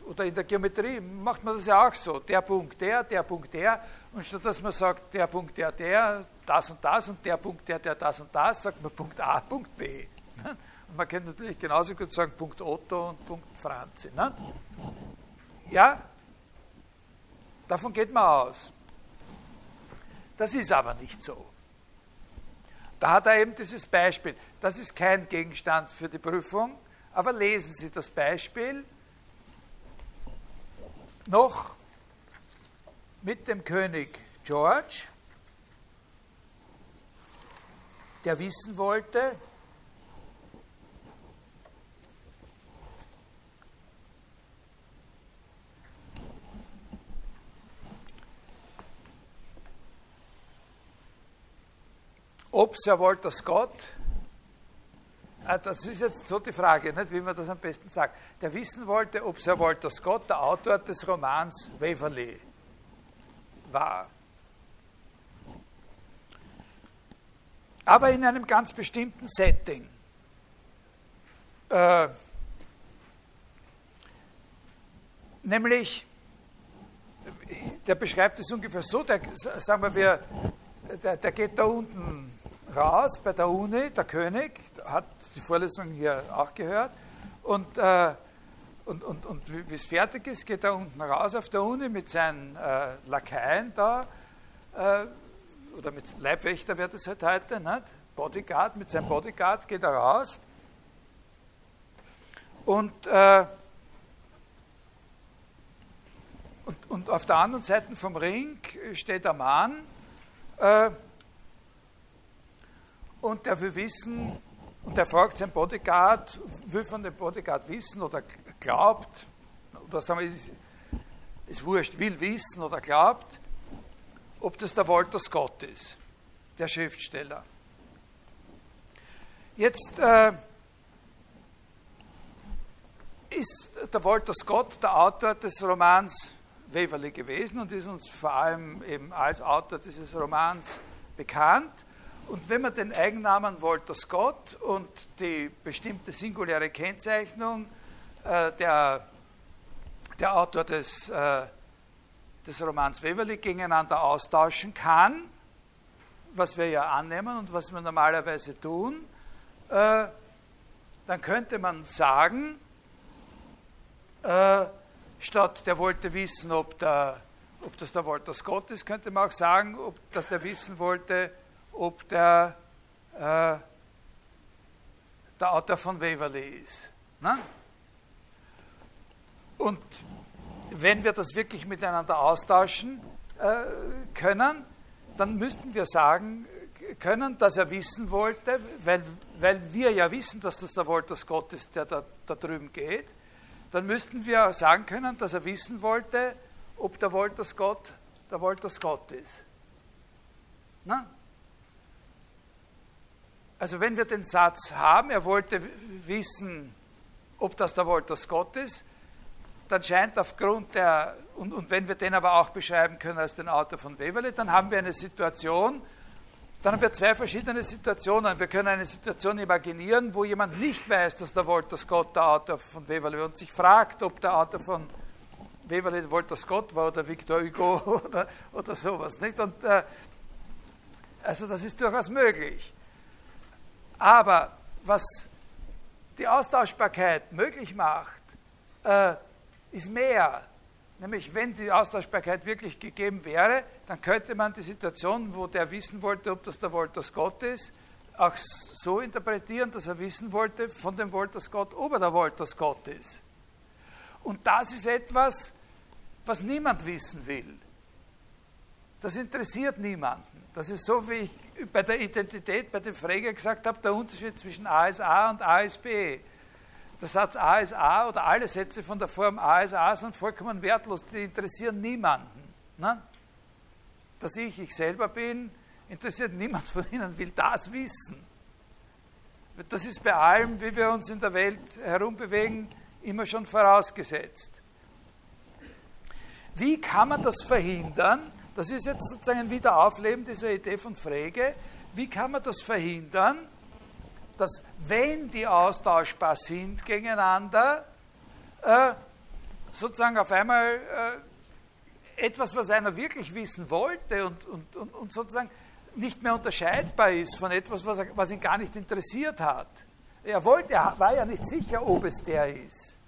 oder in der Geometrie macht man das ja auch so, der Punkt der, der Punkt der, und statt dass man sagt, der Punkt der, der, das und das und der Punkt der, der, das und das, sagt man Punkt A, Punkt B. Man könnte natürlich genauso gut sagen Punkt Otto und Punkt Franzi. Ne? Ja, davon geht man aus. Das ist aber nicht so. Da hat er eben dieses Beispiel. Das ist kein Gegenstand für die Prüfung, aber lesen Sie das Beispiel noch mit dem König George, der wissen wollte, ob Sir Walter Scott, ah, das ist jetzt so die Frage, nicht, wie man das am besten sagt, der wissen wollte, ob Sir Walter Scott der Autor des Romans Waverley war. Aber in einem ganz bestimmten Setting. Äh, nämlich, der beschreibt es ungefähr so, der, sagen wir, der, der geht da unten raus bei der Uni, der König, hat die Vorlesung hier auch gehört, Und, äh, und, und, und wie es fertig ist, geht er unten raus auf der Uni mit seinen äh, Lakaien da, äh, oder mit Leibwächter wird es halt heute, nicht? Bodyguard, mit seinem Bodyguard geht er raus. Und, äh, und, und, auf der anderen Seite vom Ring steht ein Mann äh, und der will wissen, und er fragt seinen Bodyguard, will von dem Bodyguard wissen oder glaubt, oder sagen wir, ist, ist wurscht, will wissen oder glaubt, ob das der Walter Scott ist, der Schriftsteller. Jetzt äh, ist der Walter Scott der Autor des Romans Waverley gewesen und ist uns vor allem eben als Autor dieses Romans bekannt. Und wenn man den Eigennamen Walter Scott und die bestimmte singuläre Kennzeichnung äh, der, der Autor des, äh, des Romans Waverley gegeneinander austauschen kann, was wir ja annehmen und was wir normalerweise tun, äh, dann könnte man sagen, äh, statt der wollte wissen, ob, der, ob das der Walter Scott ist, könnte man auch sagen, ob, dass der wissen wollte, ob der, äh, der Autor von Waverley ist. Ne? Und wenn wir das wirklich miteinander austauschen äh, können, dann müssten wir sagen können, dass er wissen wollte, weil, weil wir ja wissen, dass das der Walter Scott ist, der da, da drüben geht, dann müssten wir sagen können, dass er wissen wollte, ob der Walter Scott der Walter Scott ist. Na? Also wenn wir den Satz haben, er wollte wissen, ob das der Walter Scott ist, dann scheint aufgrund der, und, und wenn wir den aber auch beschreiben können als den Autor von Waverley, dann haben wir eine Situation, dann haben wir zwei verschiedene Situationen. Wir können eine Situation imaginieren, wo jemand nicht weiß, dass der Walter Scott der Autor von Waverley und sich fragt, ob der Autor von Waverley Walter Scott war oder Victor Hugo oder, oder sowas. Nicht? Und, äh, also das ist durchaus möglich. Aber was die Austauschbarkeit möglich macht, äh, ist mehr. Nämlich, wenn die Austauschbarkeit wirklich gegeben wäre, dann könnte man die Situation, wo der wissen wollte, ob das der Walter Scott ist, auch so interpretieren, dass er wissen wollte von dem Walter Scott, ob er der Walter Scott ist. Und das ist etwas, was niemand wissen will. Das interessiert niemanden. Das ist so, wie ich bei der Identität bei dem Frege gesagt habe, der Unterschied zwischen A ist A und A ist B. Der Satz A ist A oder alle Sätze von der Form A ist A sind vollkommen wertlos, die interessieren niemanden. Ne? Dass ich ich selber bin, interessiert niemand von Ihnen, will das wissen. Das ist bei allem, wie wir uns in der Welt herumbewegen, immer schon vorausgesetzt. Wie kann man das verhindern? Das ist jetzt sozusagen ein Wiederaufleben dieser Idee von Frege. Wie kann man das verhindern, dass wenn die austauschbar sind gegeneinander, äh, sozusagen auf einmal äh, etwas, was einer wirklich wissen wollte und, und, und, und, sozusagen nicht mehr unterscheidbar ist von etwas, was, er, was ihn gar nicht interessiert hat. Er, wollte, er war ja nicht sicher, ob es der ist.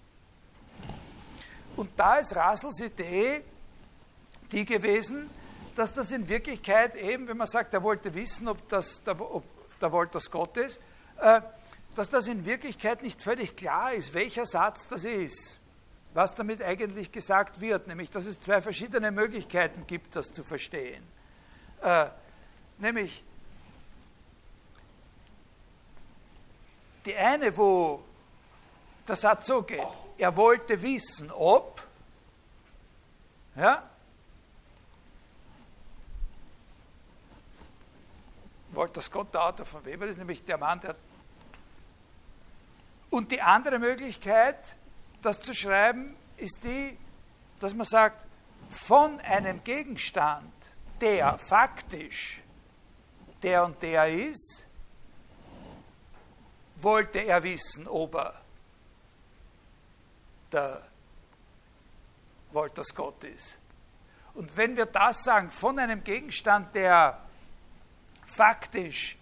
Und da ist Russells Idee die gewesen, dass das in Wirklichkeit eben, wenn man sagt, er wollte wissen, ob das ob der Walter Scott ist, äh, dass das in Wirklichkeit nicht völlig klar ist, welcher Satz das ist, was damit eigentlich gesagt wird, nämlich dass es zwei verschiedene Möglichkeiten gibt, das zu verstehen. Äh, nämlich die eine, wo der Satz so geht, er wollte wissen, ob, ja, Walter Scott, der Autor von Weber, ist nämlich der Mann, der. Und die andere Möglichkeit, das zu schreiben, ist die, dass man sagt, von einem Gegenstand, der faktisch der und der ist, wollte er wissen, ob er der Walter Scott ist. Und wenn wir das sagen, von einem Gegenstand, der faktisch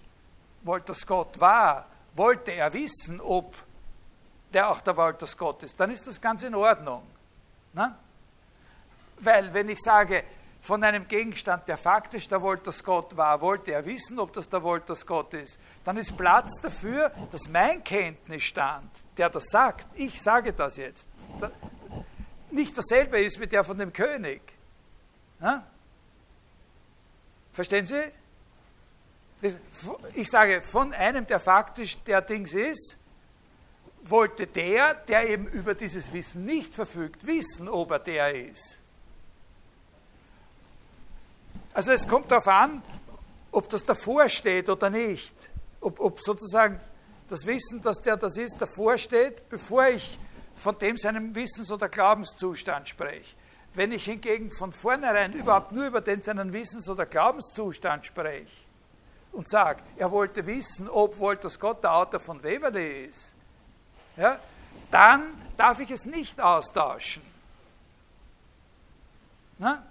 Walter Scott war, wollte er wissen, ob der auch der Wort Gott ist, dann ist das ganz in Ordnung. Na? Weil wenn ich sage, von einem Gegenstand, der faktisch der Wolters Gott war, wollte er wissen, ob das der Wolters Gott ist, dann ist Platz dafür, dass mein Kenntnisstand, der das sagt, ich sage das jetzt, nicht dasselbe ist wie der von dem König. Ja? Verstehen Sie? Ich sage, von einem, der faktisch der Dings ist, wollte der, der eben über dieses Wissen nicht verfügt, wissen, ob er der ist. Also es kommt darauf an, ob das davor steht oder nicht. Ob, ob sozusagen das Wissen, dass der das ist, davor steht, bevor ich von dem seinem Wissens- oder Glaubenszustand spreche. Wenn ich hingegen von vornherein überhaupt nur über den seinen Wissens- oder Glaubenszustand spreche und sage, er wollte wissen, ob Wolters Gott der Autor von Weverly ist, ja, dann darf ich es nicht austauschen. Na?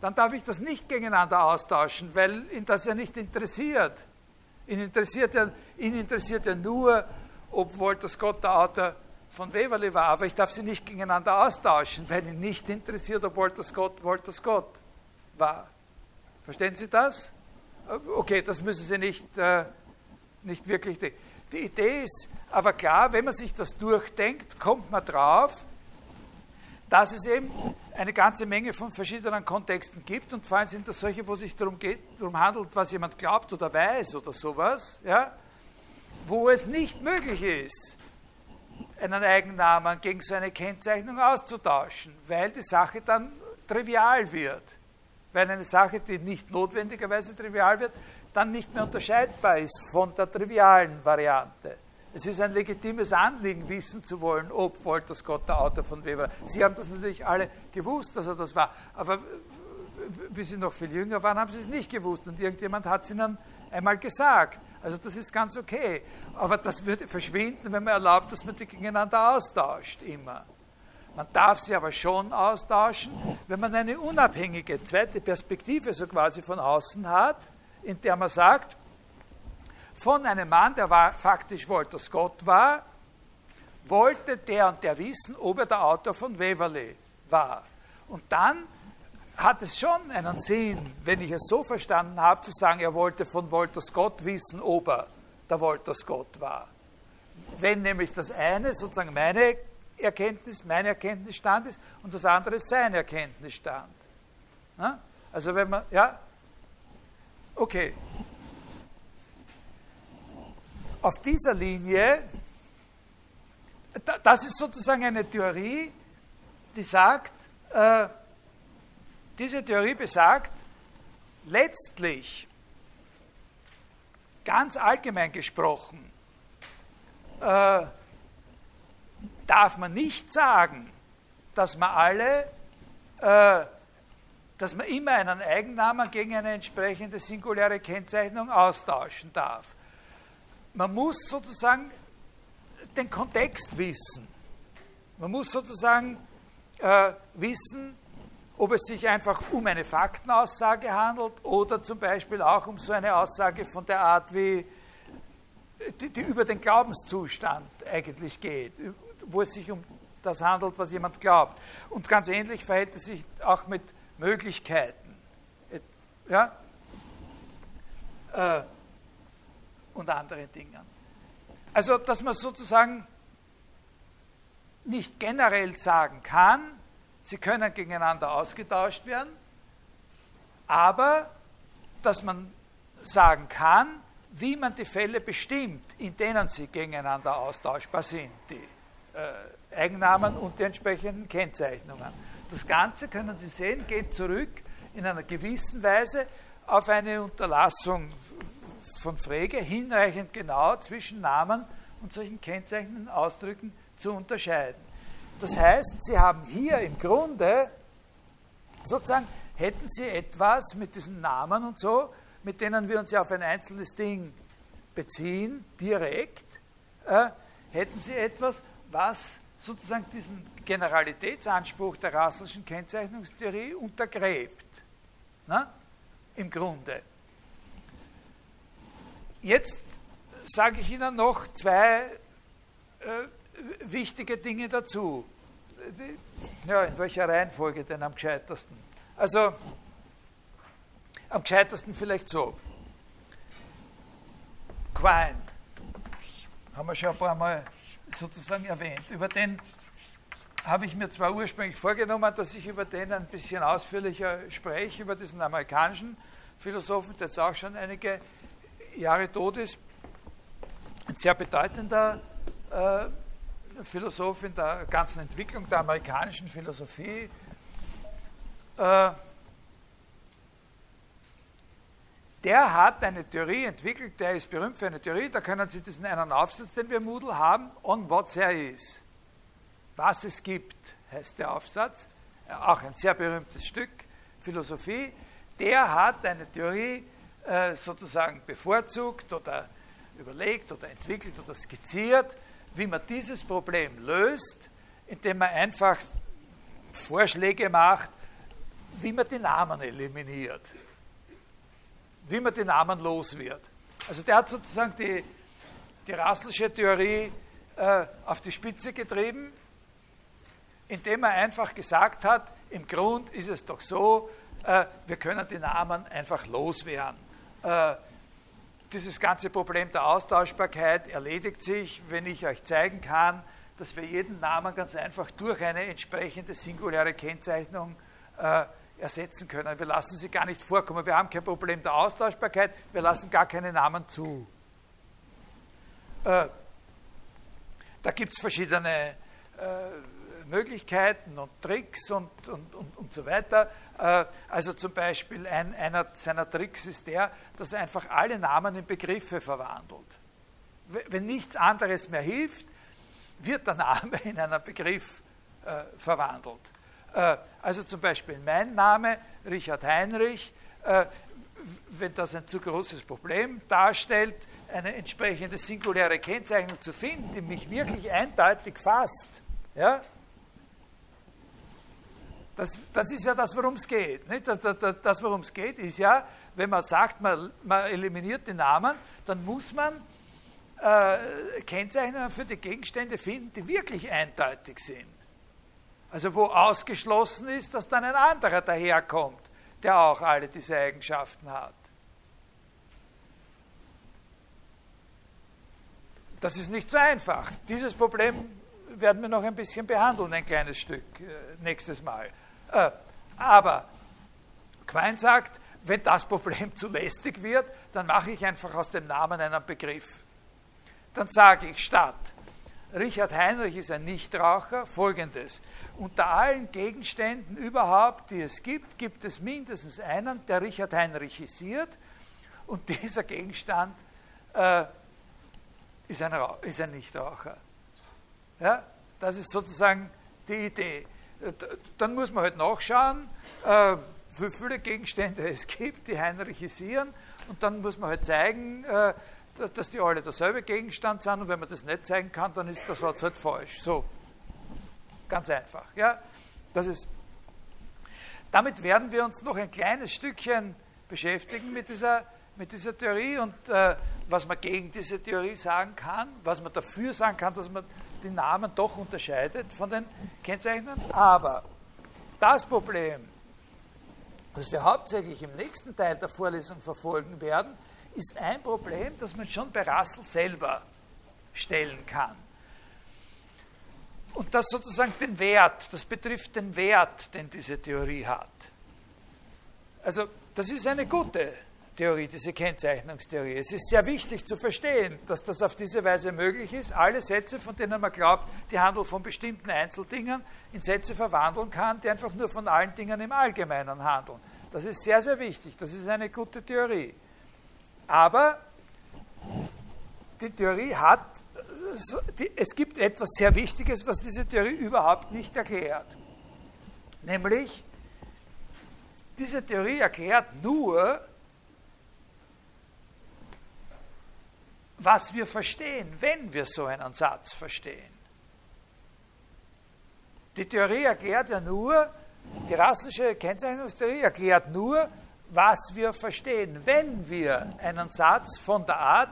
Dann darf ich das nicht gegeneinander austauschen, weil ihn das ja nicht interessiert. Ihn interessiert ja, ihn interessiert ja nur, ob Wolters Gott der Autor von Weverly war, aber ich darf sie nicht gegeneinander austauschen, weil ihn nicht interessiert, ob Wolters Gott Wolters Gott war. Verstehen Sie das? Okay, das müssen Sie nicht, äh, nicht wirklich. Die Idee ist aber klar, wenn man sich das durchdenkt, kommt man drauf, dass es eben eine ganze Menge von verschiedenen Kontexten gibt und vor allem sind das solche, wo es sich darum, geht, darum handelt, was jemand glaubt oder weiß oder sowas, ja, wo es nicht möglich ist, einen Eigennamen gegen so eine Kennzeichnung auszutauschen, weil die Sache dann trivial wird. Weil eine Sache, die nicht notwendigerweise trivial wird, dann nicht mehr unterscheidbar ist von der trivialen Variante. Es ist ein legitimes Anliegen, wissen zu wollen, ob Wolters Gott der Autor von Weber. Sie haben das natürlich alle gewusst, dass er das war, aber wie Sie noch viel jünger waren, haben Sie es nicht gewusst und irgendjemand hat es Ihnen einmal gesagt. Also das ist ganz okay. Aber das würde verschwinden, wenn man erlaubt, dass man die gegeneinander austauscht, immer. Man darf sie aber schon austauschen, wenn man eine unabhängige zweite Perspektive so quasi von außen hat, in der man sagt, von einem Mann, der war, faktisch Wolters Gott war, wollte der und der wissen, ob er der Autor von Waverley war. Und dann hat es schon einen Sinn, wenn ich es so verstanden habe, zu sagen, er wollte von Wolters Gott wissen, ob er der Wolters Gott war. Wenn nämlich das eine sozusagen meine Erkenntnis, mein Erkenntnisstand ist und das andere sein Erkenntnisstand. Also wenn man, ja, okay, auf dieser Linie, das ist sozusagen eine Theorie, die sagt, äh, diese Theorie besagt, letztlich, ganz allgemein gesprochen, äh, darf man nicht sagen, dass man alle, äh, dass man immer einen Eigennamen gegen eine entsprechende singuläre Kennzeichnung austauschen darf man muss sozusagen den Kontext wissen. Man muss sozusagen äh, wissen, ob es sich einfach um eine Faktenaussage handelt oder zum Beispiel auch um so eine Aussage von der Art wie, die, die über den Glaubenszustand eigentlich geht, wo es sich um das handelt, was jemand glaubt. Und ganz ähnlich verhält es sich auch mit Möglichkeiten. Ja? Äh, und anderen Dingen. Also, dass man sozusagen nicht generell sagen kann, sie können gegeneinander ausgetauscht werden, aber dass man sagen kann, wie man die Fälle bestimmt, in denen sie gegeneinander austauschbar sind, die Eigennamen und die entsprechenden Kennzeichnungen. Das Ganze, können Sie sehen, geht zurück in einer gewissen Weise auf eine Unterlassung von Frege hinreichend genau zwischen Namen und solchen kennzeichnenden Ausdrücken zu unterscheiden. Das heißt, Sie haben hier im Grunde sozusagen, hätten Sie etwas mit diesen Namen und so, mit denen wir uns ja auf ein einzelnes Ding beziehen, direkt, äh, hätten Sie etwas, was sozusagen diesen Generalitätsanspruch der Russellschen Kennzeichnungstheorie untergräbt. Na? Im Grunde. Jetzt sage ich Ihnen noch zwei äh, wichtige Dinge dazu. Ja, in welcher Reihenfolge denn am gescheitersten? Also, am gescheitersten vielleicht so. Quine haben wir schon ein paar Mal sozusagen erwähnt. Über den habe ich mir zwar ursprünglich vorgenommen, dass ich über den ein bisschen ausführlicher spreche, über diesen amerikanischen Philosophen, der jetzt auch schon einige Jahre tot ist, ein sehr bedeutender äh, Philosoph in der ganzen Entwicklung der amerikanischen Philosophie. Äh, der hat eine Theorie entwickelt, der ist berühmt für eine Theorie, da können Sie diesen einen Aufsatz, den wir Moodle haben, on what there is. Was es gibt, heißt der Aufsatz, auch ein sehr berühmtes Stück, Philosophie. Der hat eine Theorie äh, sozusagen bevorzugt oder überlegt oder entwickelt oder skizziert, wie man dieses Problem löst, indem man einfach Vorschläge macht, wie man die Namen eliminiert, wie man die Namen los wird. Also der hat sozusagen die, die Russellsche Theorie äh, auf die Spitze getrieben, indem er einfach gesagt hat, im Grund ist es doch so, äh, wir können die Namen einfach loswerden. Äh, dieses ganze Problem der Austauschbarkeit erledigt sich, wenn ich euch zeigen kann, dass wir jeden Namen ganz einfach durch eine entsprechende singuläre Kennzeichnung äh, ersetzen können. Wir lassen sie gar nicht vorkommen. Wir haben kein Problem der Austauschbarkeit, wir lassen gar keine Namen zu. Äh, da gibt es verschiedene äh, Möglichkeiten und Tricks und, und, und, und so weiter. Äh, also zum Beispiel ein, einer seiner Tricks ist der, dass er einfach alle Namen in Begriffe verwandelt. Wenn nichts anderes mehr hilft, wird der Name in einen Begriff äh, verwandelt. Äh, also zum Beispiel mein Name, Richard Heinrich, äh, wenn das ein zu großes Problem darstellt, eine entsprechende singuläre Kennzeichnung zu finden, die mich wirklich eindeutig fasst, ja, das, das ist ja das, worum es geht. Nicht? Das, das, das worum es geht, ist ja, wenn man sagt, man, man eliminiert den Namen, dann muss man äh, Kennzeichnungen für die Gegenstände finden, die wirklich eindeutig sind. Also wo ausgeschlossen ist, dass dann ein anderer daherkommt, der auch alle diese Eigenschaften hat. Das ist nicht so einfach. Dieses Problem werden wir noch ein bisschen behandeln, ein kleines Stück äh, nächstes Mal. Äh, aber Quine sagt, wenn das Problem zu lästig wird, dann mache ich einfach aus dem Namen einen Begriff. Dann sage ich statt Richard Heinrich ist ein Nichtraucher, folgendes. Unter allen Gegenständen überhaupt, die es gibt, gibt es mindestens einen, der Richard Heinrichisiert und dieser Gegenstand äh, ist, ein, ist ein Nichtraucher. Ja? Das ist sozusagen die Idee. Äh, dann muss man halt nachschauen, äh, wie viele Gegenstände es gibt, die heinrichisieren. Und dann muss man halt zeigen, äh, dass die alle derselbe Gegenstand sind. Und wenn man das nicht zeigen kann, dann ist der Satz halt falsch. So, ganz einfach. Ja? Das ist, damit werden wir uns noch ein kleines Stückchen beschäftigen mit dieser, mit dieser Theorie und äh, was man gegen diese Theorie sagen kann, was man dafür sagen kann, dass man die Namen doch unterscheidet von den Kennzeichen. Aber das Problem, das wir hauptsächlich im nächsten Teil der Vorlesung verfolgen werden, ist ein Problem, das man schon bei Russell selber stellen kann. Und das sozusagen den Wert, das betrifft den Wert, den diese Theorie hat. Also das ist eine gute Theorie, diese Kennzeichnungstheorie. Es ist sehr wichtig zu verstehen, dass das auf diese Weise möglich ist, alle Sätze, von denen man glaubt, die handeln von bestimmten Einzeldingen, in Sätze verwandeln kann, die einfach nur von allen Dingen im Allgemeinen handeln. Das ist sehr, sehr wichtig. Das ist eine gute Theorie. Aber die Theorie hat, es gibt etwas sehr Wichtiges, was diese Theorie überhaupt nicht erklärt. Nämlich, diese Theorie erklärt nur, was wir verstehen, wenn wir so einen Satz verstehen. Die Theorie erklärt ja nur, die rassische Kennzeichnungstheorie erklärt nur, was wir verstehen, wenn wir einen Satz von der Art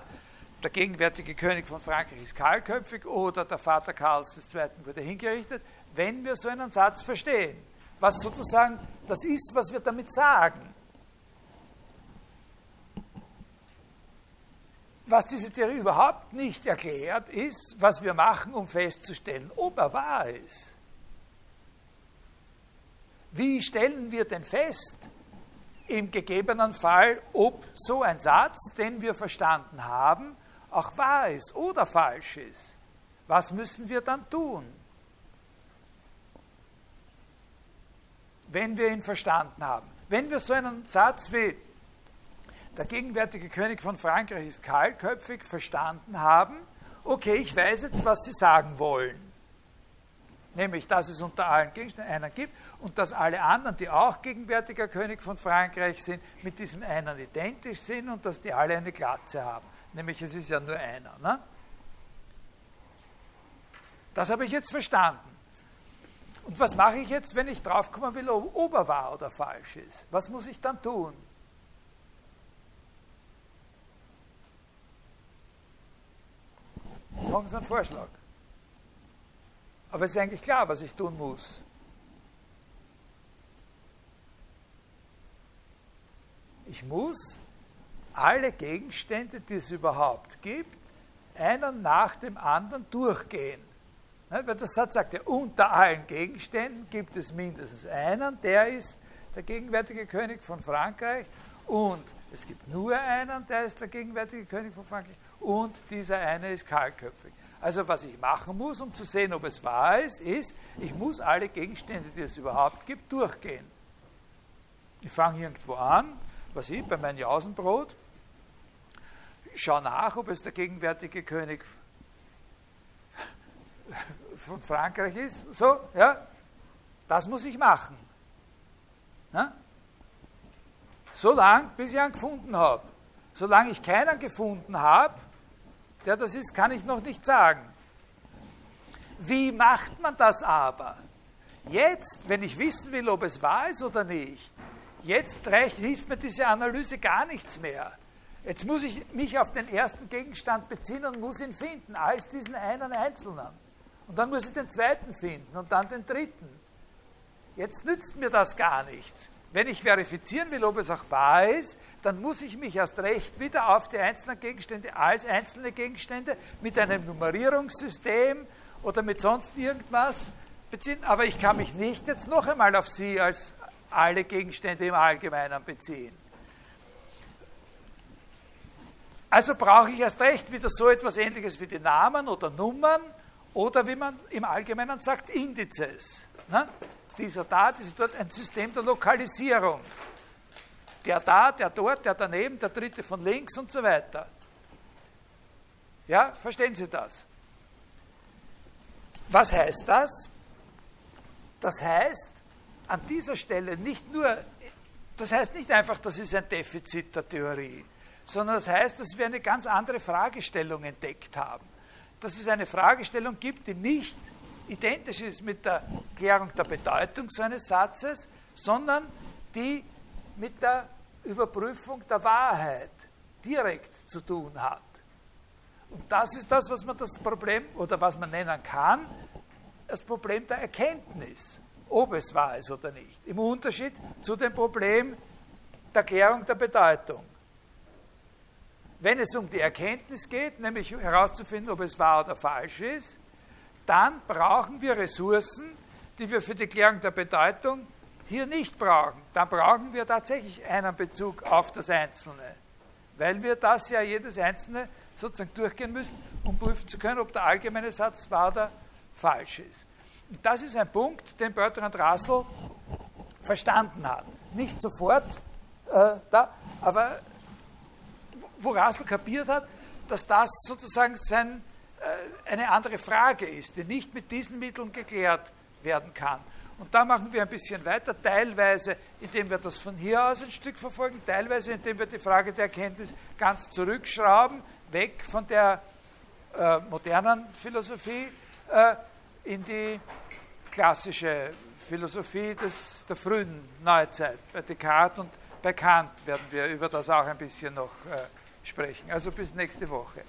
der gegenwärtige König von Frankreich ist kahlköpfig oder der Vater Karls II. wurde hingerichtet, wenn wir so einen Satz verstehen. Was sozusagen das ist, was wir damit sagen. Was diese Theorie überhaupt nicht erklärt, ist, was wir machen, um festzustellen, ob er wahr ist. Wie stellen wir denn fest, im gegebenen Fall, ob so ein Satz, den wir verstanden haben, auch wahr ist oder falsch ist? Was müssen wir dann tun? Wenn wir ihn verstanden haben. Wenn wir so einen Satz wie der gegenwärtige König von Frankreich ist kahlköpfig verstanden haben, okay, ich weiß jetzt, was Sie sagen wollen nämlich dass es unter allen Gegenständen einen gibt und dass alle anderen, die auch gegenwärtiger König von Frankreich sind, mit diesem einen identisch sind und dass die alle eine Glatze haben. Nämlich es ist ja nur einer. Ne? Das habe ich jetzt verstanden. Und was mache ich jetzt, wenn ich draufkommen will, ob er wahr oder falsch ist? Was muss ich dann tun? Machen Sie einen Vorschlag. Aber es ist eigentlich klar, was ich tun muss. Ich muss alle Gegenstände, die es überhaupt gibt, einen nach dem anderen durchgehen. Weil der Satz sagt ja, unter allen Gegenständen gibt es mindestens einen, der ist der gegenwärtige König von Frankreich und es gibt nur einen, der ist der gegenwärtige König von Frankreich und dieser eine ist kahlköpfig. Also was ich machen muss, um zu sehen, ob es wahr ist, ist, ich muss alle Gegenstände, die es überhaupt gibt, durchgehen. Ich fange irgendwo an, was ich, bei meinem Jausenbrot, schaue nach, ob es der gegenwärtige König von Frankreich ist. So, ja, das muss ich machen. Ja? So lange, bis ich einen gefunden habe. Solange ich keinen gefunden habe, der das ist, kann ich noch nicht sagen. Wie macht man das aber? Jetzt, wenn ich wissen will, ob es wahr ist oder nicht, jetzt reicht, hilft mir diese Analyse gar nichts mehr. Jetzt muss ich mich auf den ersten Gegenstand beziehen und muss ihn finden, als diesen einen Einzelnen. Und dann muss ich den zweiten finden und dann den dritten. Jetzt nützt mir das gar nichts. Wenn ich verifizieren will, ob es auch wahr ist, dann muss ich mich erst recht wieder auf die einzelnen Gegenstände als einzelne Gegenstände mit einem Nummerierungssystem oder mit sonst irgendwas beziehen. Aber ich kann mich nicht jetzt noch einmal auf sie als alle Gegenstände im Allgemeinen beziehen. Also brauche ich erst recht wieder so etwas Ähnliches wie die Namen oder Nummern oder wie man im Allgemeinen sagt, Indizes. Ne? Dieser da, dieser dort, ein System der Lokalisierung der da, der dort, der daneben, der dritte von links und so weiter. Ja, verstehen Sie das? Was heißt das? Das heißt an dieser Stelle nicht nur, das heißt nicht einfach, das ist ein Defizit der Theorie, sondern das heißt, dass wir eine ganz andere Fragestellung entdeckt haben. Dass es eine Fragestellung gibt, die nicht identisch ist mit der Klärung der Bedeutung so eines Satzes, sondern die mit der Überprüfung der Wahrheit direkt zu tun hat. Und das ist das, was man das Problem oder was man nennen kann, das Problem der Erkenntnis, ob es wahr ist oder nicht. Im Unterschied zu dem Problem der Klärung der Bedeutung. Wenn es um die Erkenntnis geht, nämlich herauszufinden, ob es wahr oder falsch ist, dann brauchen wir Ressourcen, die wir für die Klärung der Bedeutung hier nicht brauchen, dann brauchen wir tatsächlich einen Bezug auf das Einzelne, weil wir das ja jedes Einzelne sozusagen durchgehen müssen, um prüfen zu können, ob der allgemeine Satz wahr oder falsch ist. Und das ist ein Punkt, den Bertrand Russell verstanden hat. Nicht sofort äh, da, aber wo Russell kapiert hat, dass das sozusagen sein, eine andere Frage ist, die nicht mit diesen Mitteln geklärt werden kann. Und da machen wir ein bisschen weiter, teilweise indem wir das von hier aus ein Stück verfolgen, teilweise indem wir die Frage der Erkenntnis ganz zurückschrauben, weg von der äh, modernen Philosophie äh, in die klassische Philosophie des, der frühen Neuzeit. Bei Descartes und bei Kant werden wir über das auch ein bisschen noch sprechen. Also bis nächste Woche.